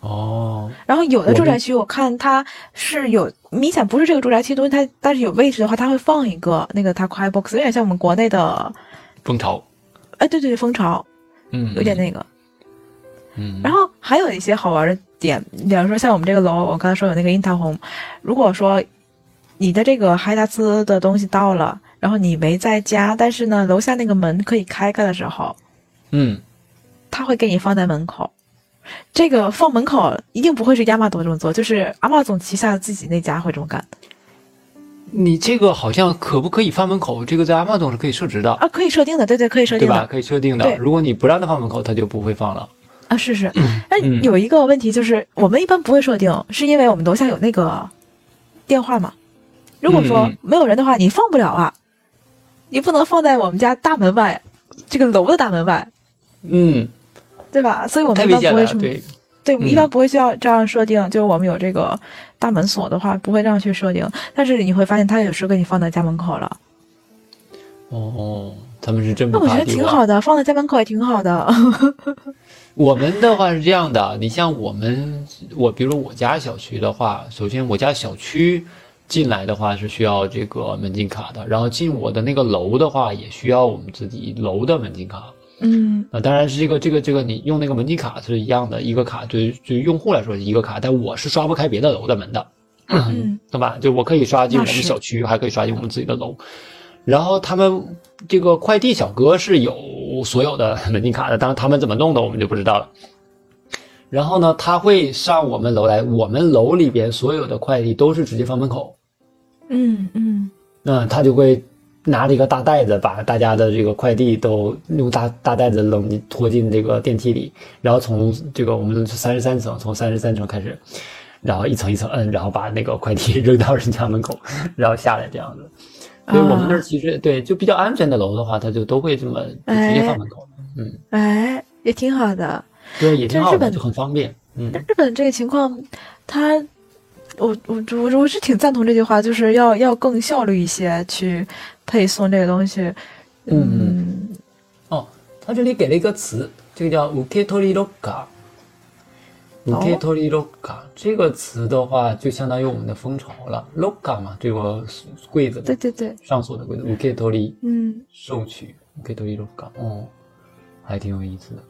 哦，然后有的住宅区我看它是有明显不是这个住宅区东西，它但是有位置的话，它会放一个那个 Takai Box，有点像我们国内的。蜂巢，哎，对对对，蜂巢，嗯，有点那个，嗯，然后还有一些好玩的点，比方说像我们这个楼，我刚才说有那个樱桃红，如果说你的这个海达斯的东西到了，然后你没在家，但是呢，楼下那个门可以开开的时候，嗯，他会给你放在门口，这个放门口一定不会是亚马多这么做，就是阿玛总旗下自己那家会这么干。你这个好像可不可以放门口？这个在阿玛总是可以设置的啊，可以设定的，对对，可以设定的，对吧？可以设定的。如果你不让他放门口，他就不会放了啊。是是，那有一个问题就是，我们一般不会设定，是因为我们楼下有那个电话嘛。如果说没有人的话，你放不了啊，你不能放在我们家大门外，这个楼的大门外，嗯，对吧？所以我们一般不会什么。对，一般不会需要这样设定。就是我们有这个大门锁的话，不会这样去设定。但是你会发现，他有时候给你放在家门口了。哦，他们是真不那我觉得挺好的，放在家门口也挺好的。我们的话是这样的，你像我们，我比如说我家小区的话，首先我家小区进来的话是需要这个门禁卡的，然后进我的那个楼的话也需要我们自己楼的门禁卡。嗯，啊，当然是这个这个这个，你用那个门禁卡是一样的，一个卡对对于用户来说是一个卡，但我是刷不开别的楼的门的，嗯，对吧？就我可以刷进我们小区，还可以刷进我们自己的楼。然后他们这个快递小哥是有所有的门禁卡的，当然他们怎么弄的我们就不知道了。然后呢，他会上我们楼来，我们楼里边所有的快递都是直接放门口。嗯嗯，那他就会。拿着一个大袋子，把大家的这个快递都用大大袋子扔拖进这个电梯里，然后从这个我们三十三层，从三十三层开始，然后一层一层摁，然后把那个快递 扔到人家门口，然后下来这样子。所以我们那儿其实对就比较安全的楼的话，他就都会这么直接放门口。嗯，哎，也挺好的。对，也挺好的，就很方便。嗯，日本这个情况，他，我我我我是挺赞同这句话，就是要要更效率一些去。配送这个东西，嗯，哦，他这里给了一个词，这个叫 “uketori loka”，“uketori loka” 这个词的话，就相当于我们的蜂巢了，“loka” 嘛，这个柜子，对对对，上锁的柜子，“uketori”，嗯，收取你可以脱离 loka”，哦，还挺有意思的，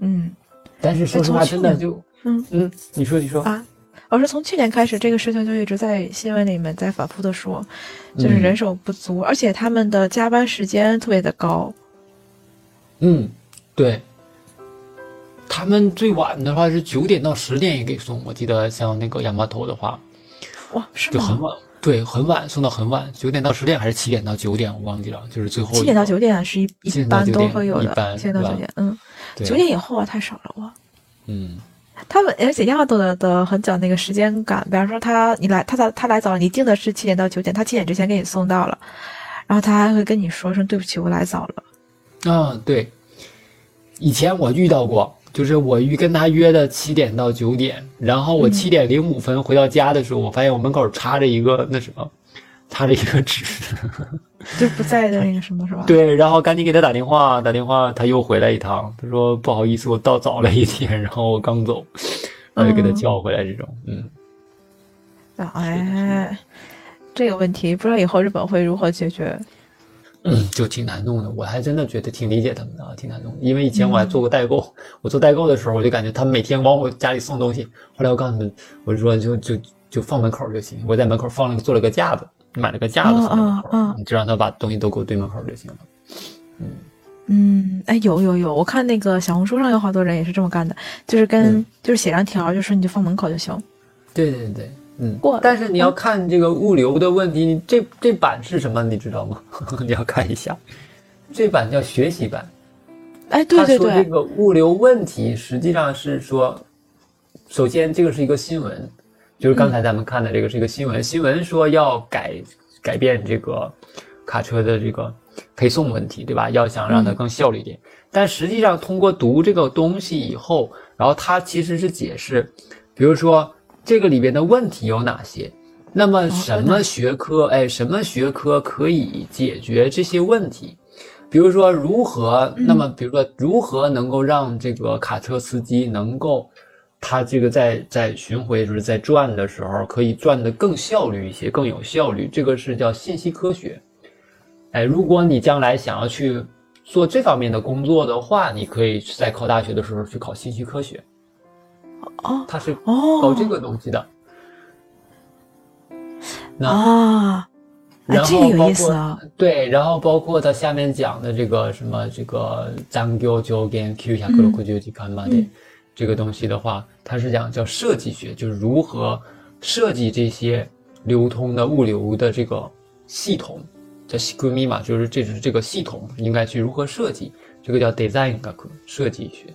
嗯，但是说实话，真的就，嗯嗯，你说你说啊。我是从去年开始，这个事情就一直在新闻里面在反复的说，就是人手不足，而且他们的加班时间特别的高。嗯，对。他们最晚的话是九点到十点也给送，我记得像那个亚麻头的话，哇，是就很晚，对，很晚送到很晚，九点到十点还是七点到九点，我忘记了，就是最后七点到九点是一一般都会有的，七点到九点，嗯，九点以后啊太少了哇，嗯。他们而且亚多的的很讲那个时间感，比方说他你来他他他来早了，你定的是七点到九点，他七点之前给你送到了，然后他还会跟你说声对不起，我来早了。嗯，对。以前我遇到过，就是我约跟他约的七点到九点，然后我七点零五分回到家的时候，我发现我门口插着一个那什么，插着一个纸，就不在的那个什么是吧？对，然后赶紧给他打电话，打电话他又回来一趟，他说不好意思，我到早了一点，然后我刚走，然后就给他叫回来这种，嗯。哎，这个问题不知道以后日本会如何解决？嗯，就挺难弄的。我还真的觉得挺理解他们的，挺难弄。因为以前我还做过代购，我做代购的时候，我就感觉他们每天往我家里送东西。后来我告诉他们，我说就就就放门口就行。我在门口放了做了个架子，买了个架子放门口，你就让他把东西都给我堆门口就行了。嗯嗯，哎，有有有，我看那个小红书上有好多人也是这么干的，就是跟就是写张条，就说你就放门口就行。对对对。嗯，过但是你要看这个物流的问题，这这版是什么？你知道吗？你要看一下，这版叫学习版。哎，对对对，这个物流问题实际上是说，首先这个是一个新闻，就是刚才咱们看的这个是一个新闻，新闻说要改改变这个卡车的这个配送问题，对吧？要想让它更效率一点。但实际上通过读这个东西以后，然后它其实是解释，比如说。这个里边的问题有哪些？那么什么学科？哎，什么学科可以解决这些问题？比如说如何？那么比如说如何能够让这个卡车司机能够，他这个在在巡回就是在转的时候可以转的更效率一些，更有效率？这个是叫信息科学。哎，如果你将来想要去做这方面的工作的话，你可以在考大学的时候去考信息科学。哦，他是搞这个东西的，啊，然后包括对，然后包括他下面讲的这个什么这个残業上限九百六十時間まで这个东西的话，它是讲叫设计学，就是如何设计这些流通的物流的这个系统，叫仕組み嘛，就是这是这个系统应该去如何设计，这个叫 design 学，设计学。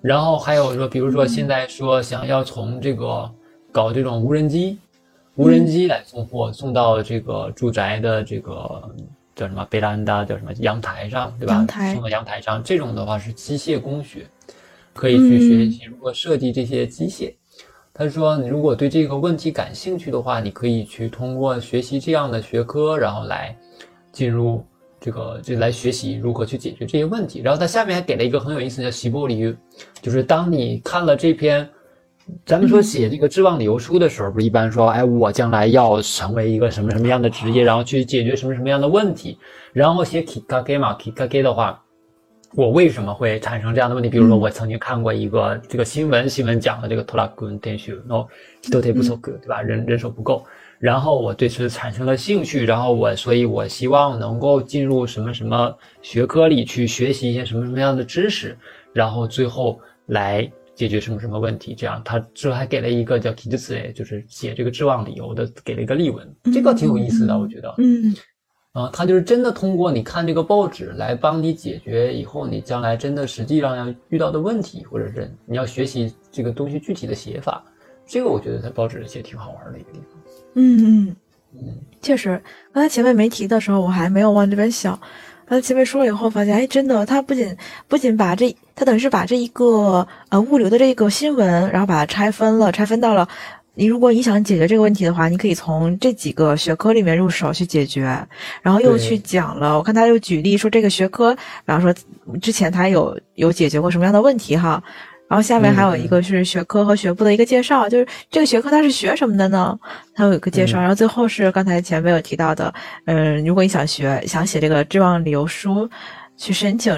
然后还有说，比如说现在说想要从这个搞这种无人机，无人机来送货，送到这个住宅的这个叫什么贝兰达叫什么阳台上，对吧？阳台送到阳台上，这种的话是机械工学，可以去学习如何设计这些机械。他说，你如果对这个问题感兴趣的话，你可以去通过学习这样的学科，然后来进入。这个就来学习如何去解决这些问题，然后他下面还给了一个很有意思的习波里，就是当你看了这篇，咱们说写这个志望理由书的时候，不是一般说，哎，我将来要成为一个什么什么样的职业，然后去解决什么什么样的问题，然后写 kikage 嘛，kikage 的话，我为什么会产生这样的问题？比如说我曾经看过一个这个新闻，新闻讲的这个 tolagun denshu no hitote busoku，对吧？人人手不够。然后我对此产生了兴趣，然后我，所以我希望能够进入什么什么学科里去学习一些什么什么样的知识，然后最后来解决什么什么问题。这样，他最后还给了一个叫 k i d s 就是写这个志望理由的，给了一个例文，这个挺有意思的，我觉得。嗯，啊，他就是真的通过你看这个报纸来帮你解决以后你将来真的实际上要遇到的问题，或者是你要学习这个东西具体的写法，这个我觉得在报纸写挺好玩的一个地方。嗯嗯，确实，刚才前面没提的时候，我还没有往这边想。刚才前面说了以后，发现，哎，真的，他不仅不仅把这，他等于是把这一个呃物流的这个新闻，然后把它拆分了，拆分到了，你如果你想解决这个问题的话，你可以从这几个学科里面入手去解决，然后又去讲了。我看他又举例说这个学科，比方说之前他有有解决过什么样的问题哈。然后下面还有一个是学科和学部的一个介绍，就是这个学科它是学什么的呢？它有一个介绍。然后最后是刚才前面有提到的，嗯，如果你想学想写这个志望理由书，去申请，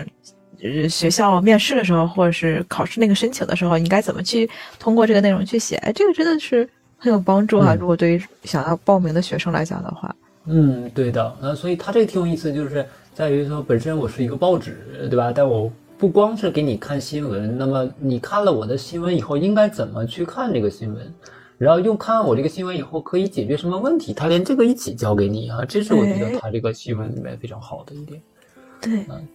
呃，学校面试的时候或者是考试那个申请的时候，你该怎么去通过这个内容去写？哎，这个真的是很有帮助啊！如果对于想要报名的学生来讲的话，嗯，对的。那所以它这个挺有意思，就是在于说本身我是一个报纸，对吧？但我。不光是给你看新闻，那么你看了我的新闻以后，应该怎么去看这个新闻？然后又看我这个新闻以后可以解决什么问题？他连这个一起教给你啊，这是我觉得他这个新闻里面非常好的一点。对，嗯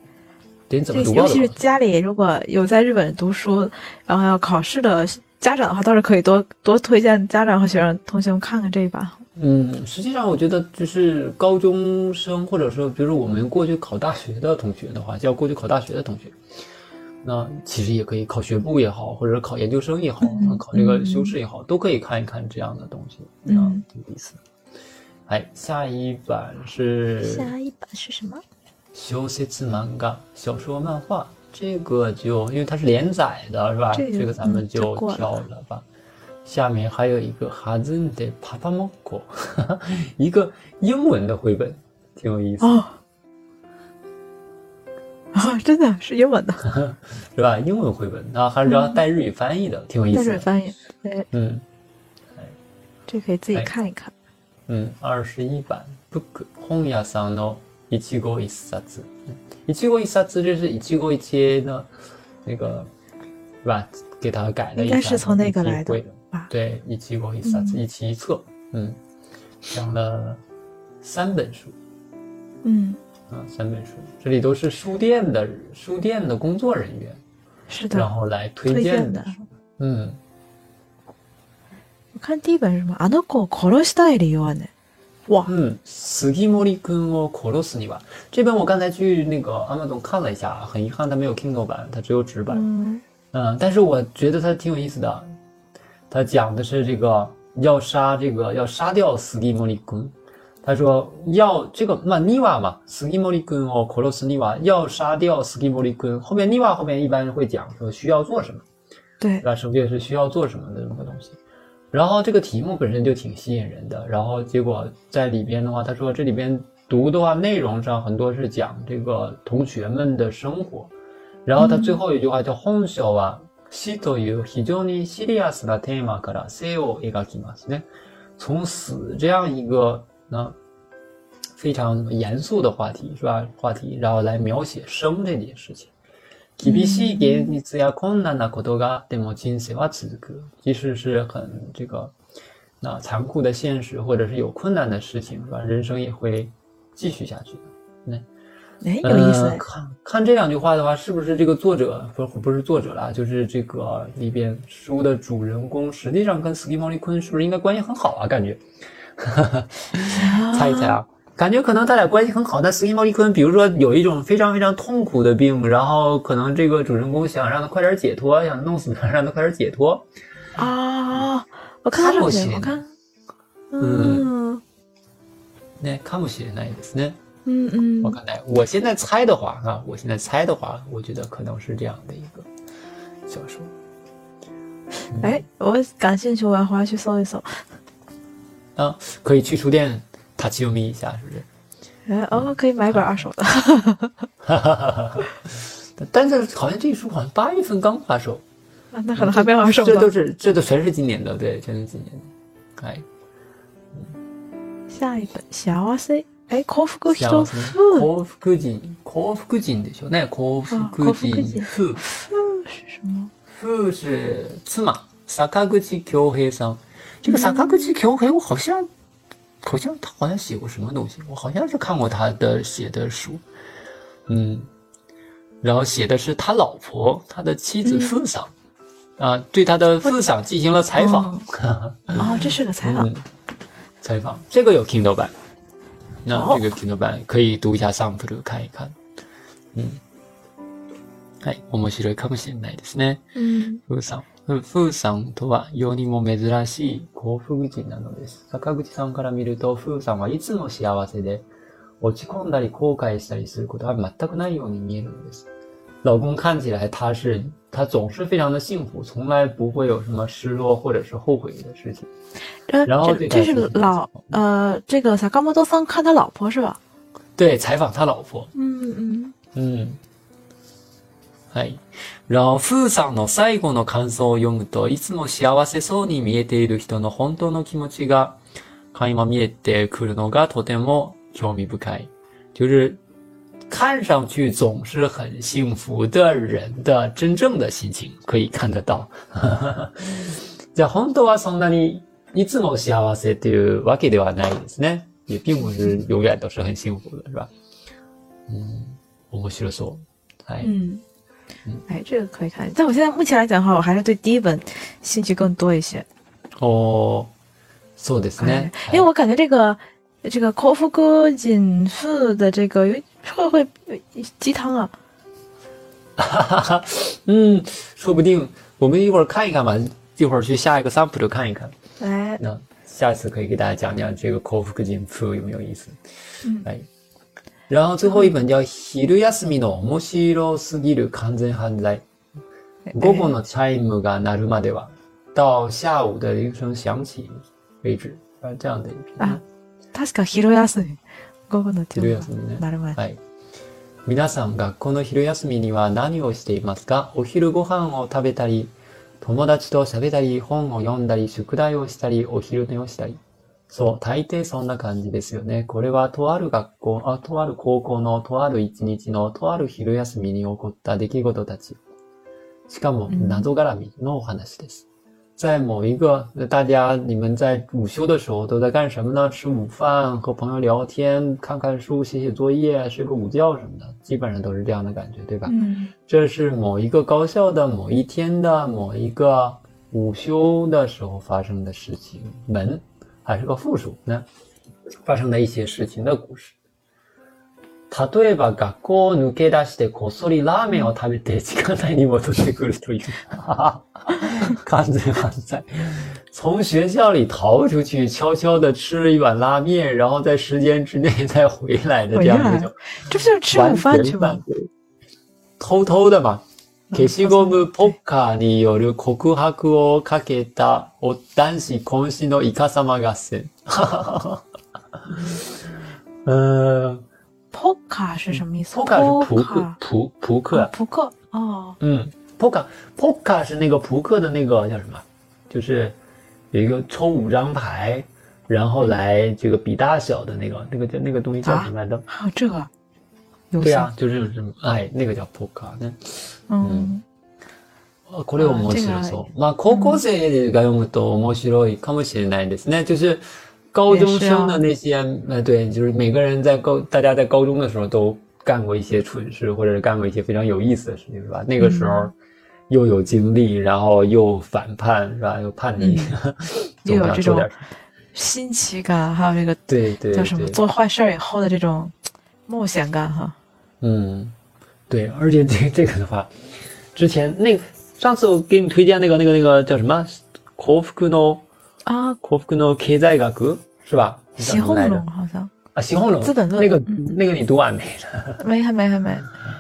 得怎么读？尤其是家里如果有在日本读书，然后要考试的家长的话，倒是可以多多推荐家长和学生同学们看看这一版。嗯，实际上我觉得就是高中生，或者说，比如说我们过去考大学的同学的话，就要过去考大学的同学，那其实也可以考学部也好，或者考研究生也好，考这个修士也好，都可以看一看这样的东西，嗯，挺有意思。哎，下一版是下一版是什么？小説漫画，小说漫画。这个就因为它是连载的，是吧？这个咱们就跳了吧。下面还有一个哈兹的帕帕莫果，一个英文的绘本，挺有意思。哦，啊，真的是英文的，是吧？英文绘本，然后还是要带日语翻译的，挺有意思。带日语翻译，对，嗯，这可以自己看一看。嗯，二十一版 book 本屋さんの一期一冊。一期一冊这是一期一期的，那个，是吧？给他改了一下。应该是从那个来的。 对，一期一冊，一期一册。嗯，讲了三本书。嗯，啊，三本书，这里都是书店的书店的工作人员。是的。然后来推荐的。嗯。我看第一本是什么？あの子殺したい理由はね。哇，嗯，斯基莫利君を殺すには这本我刚才去那个 Amazon 看了一下，很遗憾它没有 Kindle 版，它只有纸版。嗯，嗯，但是我觉得它挺有意思的， 它讲的是这个要杀这个要杀掉斯基莫利君，他说要这个嘛尼瓦嘛斯基莫利君哦克罗斯尼瓦要杀掉斯基莫利君，后面尼瓦后面一般会讲说需要做什么，对，那首先是需要做什么的这么个东西。然后这个题目本身就挺吸引人的，然后结果在里边的话，他说这里边读的话，内容上很多是讲这个同学们的生活，然后他最后一句话叫“本書は死という非常にシリアスなテーマから生を描きますね”，从死这样一个呢非常严肃的话题是吧？话题，然后来描写生这件事情。厳しい現実や困難なことがあっても人生は続く。即使是很这个，那残酷的现实，或者是有困难的事情，是吧？人生也会继续下去的。那， 哎，有意思。看看这两句话的话，是不是这个作者不不是作者了？就是这个里边书的主人公，实际上跟斯蒂莫利昆是不是应该关系很好啊？感觉，猜一猜啊。感觉可能他俩关系很好，但斯金莫利坤，比如说有一种非常非常痛苦的病，然后可能这个主人公想让他快点解脱，想弄死他，让他快点解脱。啊，我看到了，我看，嗯，那看不起那意思呢？嗯嗯，我看来，我现在猜的话啊，我现在猜的话，我觉得可能是这样的一个小说。哎，我感兴趣，我要回来去搜一搜。啊，可以去书店。他去眯一下，是不是？哎哦，可以买本二手的。但是好像这书好像八月份刚发售，啊，那可能还没二手。这都是，这都全是今年的，对，全是今年的。哎，下一本小 C，哎，幸福人幸福人幸福人でしょ？那幸福人夫夫是什么？夫是妻，坂口恭平さん。这个坂口恭平，我好像。好像他好像写过什么东西，我好像是看过他的写的书，嗯，然后写的是他老婆，他的妻子富桑，啊，对他的富桑进行了采访。哦，这是个采访。采访这个有 Kindle 版， 那这个 Kindle 版可以读一下 sample 看一看。嗯，はい、面白いかもしれないですね。嗯，富桑。フーさんとは世にも珍しい幸福人なのです。坂口さんから見ると、フーさんはいつも幸せで、落ち込んだり後悔したりすることは全くないように見えるのです。老公看起来他是他总是非常的幸福，从来不会有什么失落或者是后悔的事情。然后这是老呃，这个萨冈莫多桑看他老婆是吧？对，采访他老婆。嗯嗯嗯。はい。然后、フーさんの最後の感想を読むと、いつも幸せそうに見えている人の本当の気持ちが垣間見えてくるのがとても興味深い。就是 看上去总是很幸福的人的真正的心情可以看得到。じゃあ本当はそんなにいつも幸せというわけではないですね。也并不是永远都是很幸福的，是吧？嗯，面白そう。はい。嗯。哎，这个可以看。但我现在目前来讲的话，我还是对第一本兴趣更多一些。哦，そうですね。因为我感觉这个 这个口福哥锦富的这个会不会鸡汤啊？哈哈哈，嗯，说不定我们一会儿看一看吧，一会儿去下一个 sample 看一看。哎，那 下次可以给大家讲讲这个 “kofukujin fu” 有没有意思？嗯，哎。然后最后一本叫《昼休みの面白すぎる完全犯罪》。午後のチャイムが鳴るまでは，到下午的铃声响起为止。啊，这样的一篇。啊， 確か昼休み。午後のチャイムが鳴る。はい。皆さん、学校の昼休みには何をしていますか？お昼ご飯を食べたり、友達と喋ったり、本を読んだり、宿題をしたり、お昼寝をしたり。そう、大抵そんな感じですよね。これはとある学校、あ、とある高校のとある一日のとある昼休みに起こった出来事たち。しかも、謎絡みのお話です。在某一个，大家你们在午休的时候都在干什么呢？吃午饭、和朋友聊天、看看书、写写作业、睡个午觉什么的，基本上都是这样的感觉，对吧？嗯，这是某一个高校的某一天的某一个午休的时候发生的事情，门还是个复数呢？发生的一些事情的故事。例えば学校を抜け出してこっそりラーメンを食べて時間内に戻ってくるという。完全犯罪。从学校里逃出去，悄悄的吃了一碗拉面，然后在时间之内再回来的这样一种。这不就是吃午饭去吗？偷偷的嘛。消しゴムポッカーによる告白をかけたお男子渾身のイカ様合戦。嗯。扑 克是什么意思？扑克是扑克，扑扑克，扑克哦。嗯，扑克，扑克是那个扑克的那个叫什么？就是有一个抽五张牌，然后来这个比大小的那个，那个叫那个东西叫什么来着？还有这个？对呀，就是这么哎，那个叫扑克。那嗯，これ面白そう。まあ高校生が読むと面白いかもしれないですね。就是。 高中生的那些，呃，对，就是每个人在高，大家在高中的时候都干过一些蠢事，或者是干过一些非常有意思的事情，是吧？那个时候又有精力，然后又反叛，是吧？又叛逆，又有这种新奇感，还有这个对对叫什么做坏事以后的这种冒险感，哈。嗯，对，而且这 这个的话，之前那上次我给你推荐那个那个那个叫什么？k o f u no 啊，国服の経済学是吧？西红龙好像啊，西红龙资本论那个那个你读完没？没，还没，还没，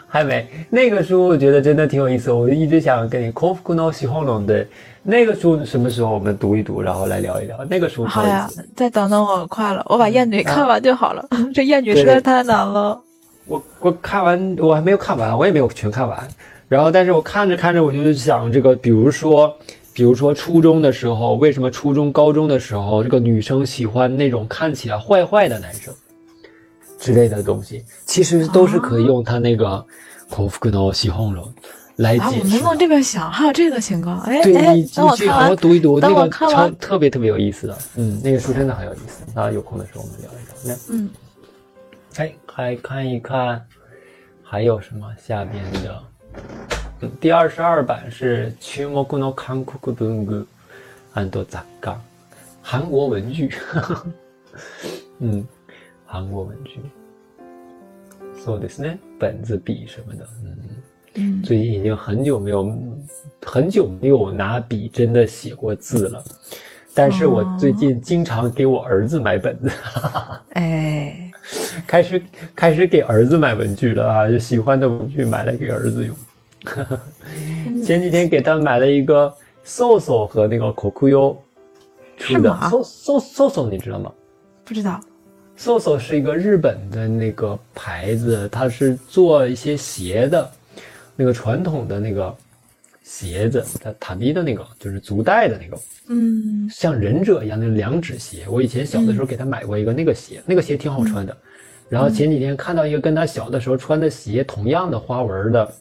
还没。那个书我觉得真的挺有意思，我就一直想跟你国服の西红龙的那个书什么时候我们读一读，然后来聊一聊那个书。好呀，再等等我快了，我把艳女看完就好了。这艳女实在太难了。我我看完我还没有看完，我也没有全看完。然后，但是我看着看着，我就想这个，比如说。比如说初中的时候，为什么初中、高中的时候，这个女生喜欢那种看起来坏坏的男生之类的东西，其实都是可以用他那个口福的喜红龙来解释。我们往这边想，还有这个情况，哎，对你你去好好读一读，那个超特别特别有意思的，嗯，那个书真的很有意思。那，有空的时候我们聊一聊。嗯，哎，还看一看还有什么下边的。第二十二版是注目の韓国文具雑貨，韩国文具。嗯，韩国文具。そうですね，本子、笔什么的。嗯，最近已经很久没有很久没有拿笔真的写过字了，但是我最近经常给我儿子买本子。哎，开始开始给儿子买文具了啊！就喜欢的文具买来给儿子用。 前几天给他买了一个 SOSO 和那个 Kokuyo 出的 SOSO SOSO，你知道吗？不知道。SOSO 是一个日本的那个牌子，它是做一些鞋的，那个传统的那个鞋子，它塔比的那个就是足带的那个，嗯，像忍者一样的两指鞋。我以前小的时候给他买过一个那个鞋，那个鞋挺好穿的。然后前几天看到一个跟他小的时候穿的鞋同样的花纹的。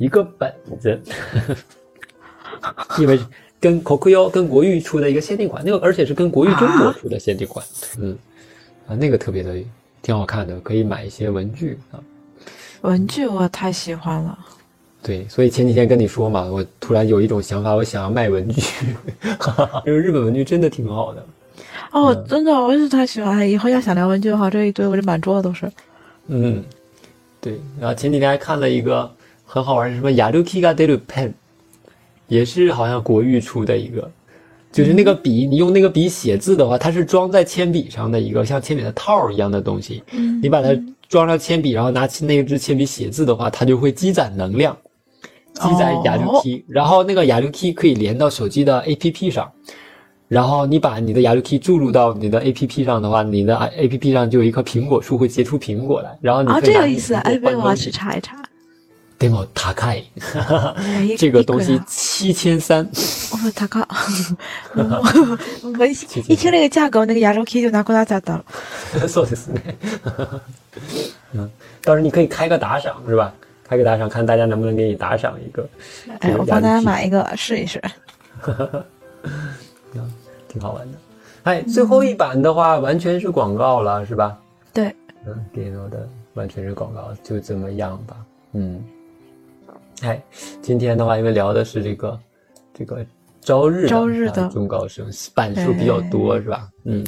一个本子，因为跟 c o c o 跟国誉出的一个限定款，那个而且是跟国誉中国出的限定款，嗯，啊，那个特别的挺好看的，可以买一些文具啊。文具我太喜欢了。对，所以前几天跟你说嘛，我突然有一种想法，我想要卖文具，因为日本文具真的挺好的。哦，真的，我也是太喜欢了。以后要想聊文具的话，这一堆我这满桌子都是。嗯，对，然后前几天还看了一个。很好玩，什么亚鲁基嘎德鲁 pen，也是好像国誉出的一个，就是那个笔，你用那个笔写字的话，它是装在铅笔上的一个像铅笔的套一样的东西。嗯，你把它装上铅笔，然后拿起那支铅笔写字的话，它就会积攒能量，积攒亚流 key，然后那个亚流 key 可以连到手机的 APP 上。然后你把你的牙 key 注入到你的 A P P 上的话，你的 A P P 上就有一棵苹果树会结出苹果来。然后你啊，这有意思！哎，我要去查一查。demo 塔开，这个东西七千三。哦，塔卡。我一一听那个价格，那个牙 key 就拿过来咋的了？そうですね。嗯，到时候你可以开个打赏是吧？开个打赏，看大家能不能给你打赏一个。哎，我帮大家买一个试一试。挺好玩的，哎，最后一版的话完全是广告了，是吧？对，嗯，电脑的完全是广告，就这么样吧。嗯， 哎，今天的话，因为聊的是这个这个朝日朝日的中高生，版数比较多，是吧？嗯，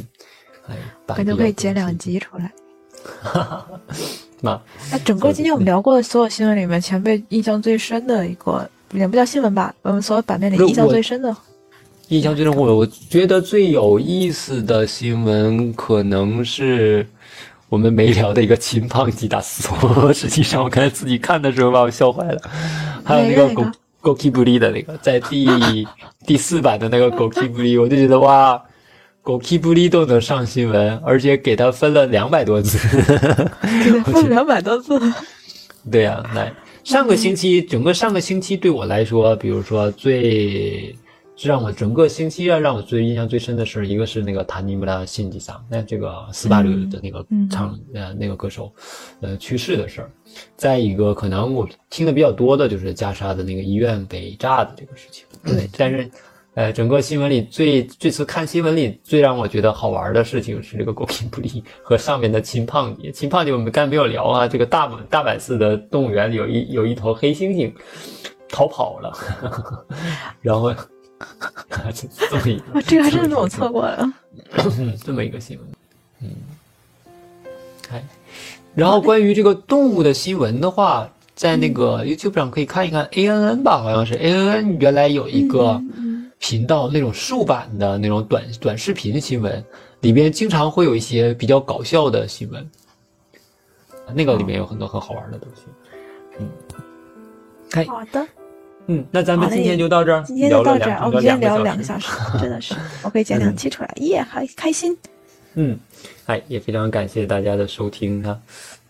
哎，感觉可以剪两集出来。哈哈，那哎，整个今天我们聊过的所有新闻里面，前辈印象最深的一个，也不叫新闻吧，我们所有版面里印象最深的。印象最深，我我觉得最有意思的新闻可能是我们没聊的一个秦胖吉达索。实际上，我刚才自己看的时候把我笑坏了。还有那个狗狗 k 布 b 的那个，在第第四版的那个狗 k 布 b 我就觉得哇，狗 k 布 b 都能上新闻，而且给他分了两百多字，分两百多字。对呀，来上个星期，整个上个星期对我来说，比如说最。是让我整个星期啊，让我最印象最深的事一个是那个塔尼姆拉辛吉桑，那这个斯巴鲁的那个唱呃那个歌手，呃去世的事儿。再一个，可能我听的比较多的就是加沙的那个医院被炸的这个事情。对，但是，呃，整个新闻里最这次看新闻里最让我觉得好玩的事情是这个狗皮布利和上面的秦胖姐。秦胖姐我们刚才没有聊啊，这个大阪大阪寺的动物园有一有一头黑猩猩逃跑了，然后。这么一个，这个还真是我错过了。这么一个新闻，嗯，哎，然后关于这个动物的新闻的话，在那个 YouTube 上可以看一看 ANN 吧，好像是 ANN 原来有一个频道，那种竖版的那种短短视频新闻，里边经常会有一些比较搞笑的新闻，那个里面有很多很好玩的东西。嗯，好的。嗯，那咱们今天就到这儿，今天就到这儿。我们今天聊了两个小时，真的是，我可以剪两期出来，耶，还开心。嗯，哎，也非常感谢大家的收听哈。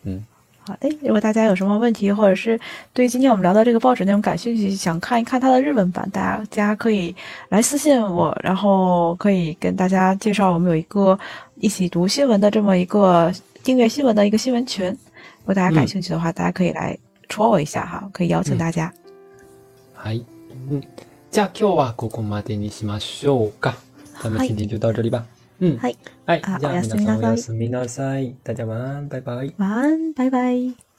嗯，好的。如果大家有什么问题，或者是对今天我们聊的这个报纸内容感兴趣，想看一看它的日文版，大家可以来私信我，然后可以跟大家介绍，我们有一个一起读新闻的这么一个订阅新闻的一个新闻群。如果大家感兴趣的话，大家可以来戳我一下哈，可以邀请大家。はい。嗯，じゃあ今日はここまでにしましょうか。咱们今天就到这里吧。嗯，はい。はい。じゃあ皆さんおやすみなさい。大家晚安，拜拜。晚安，拜拜。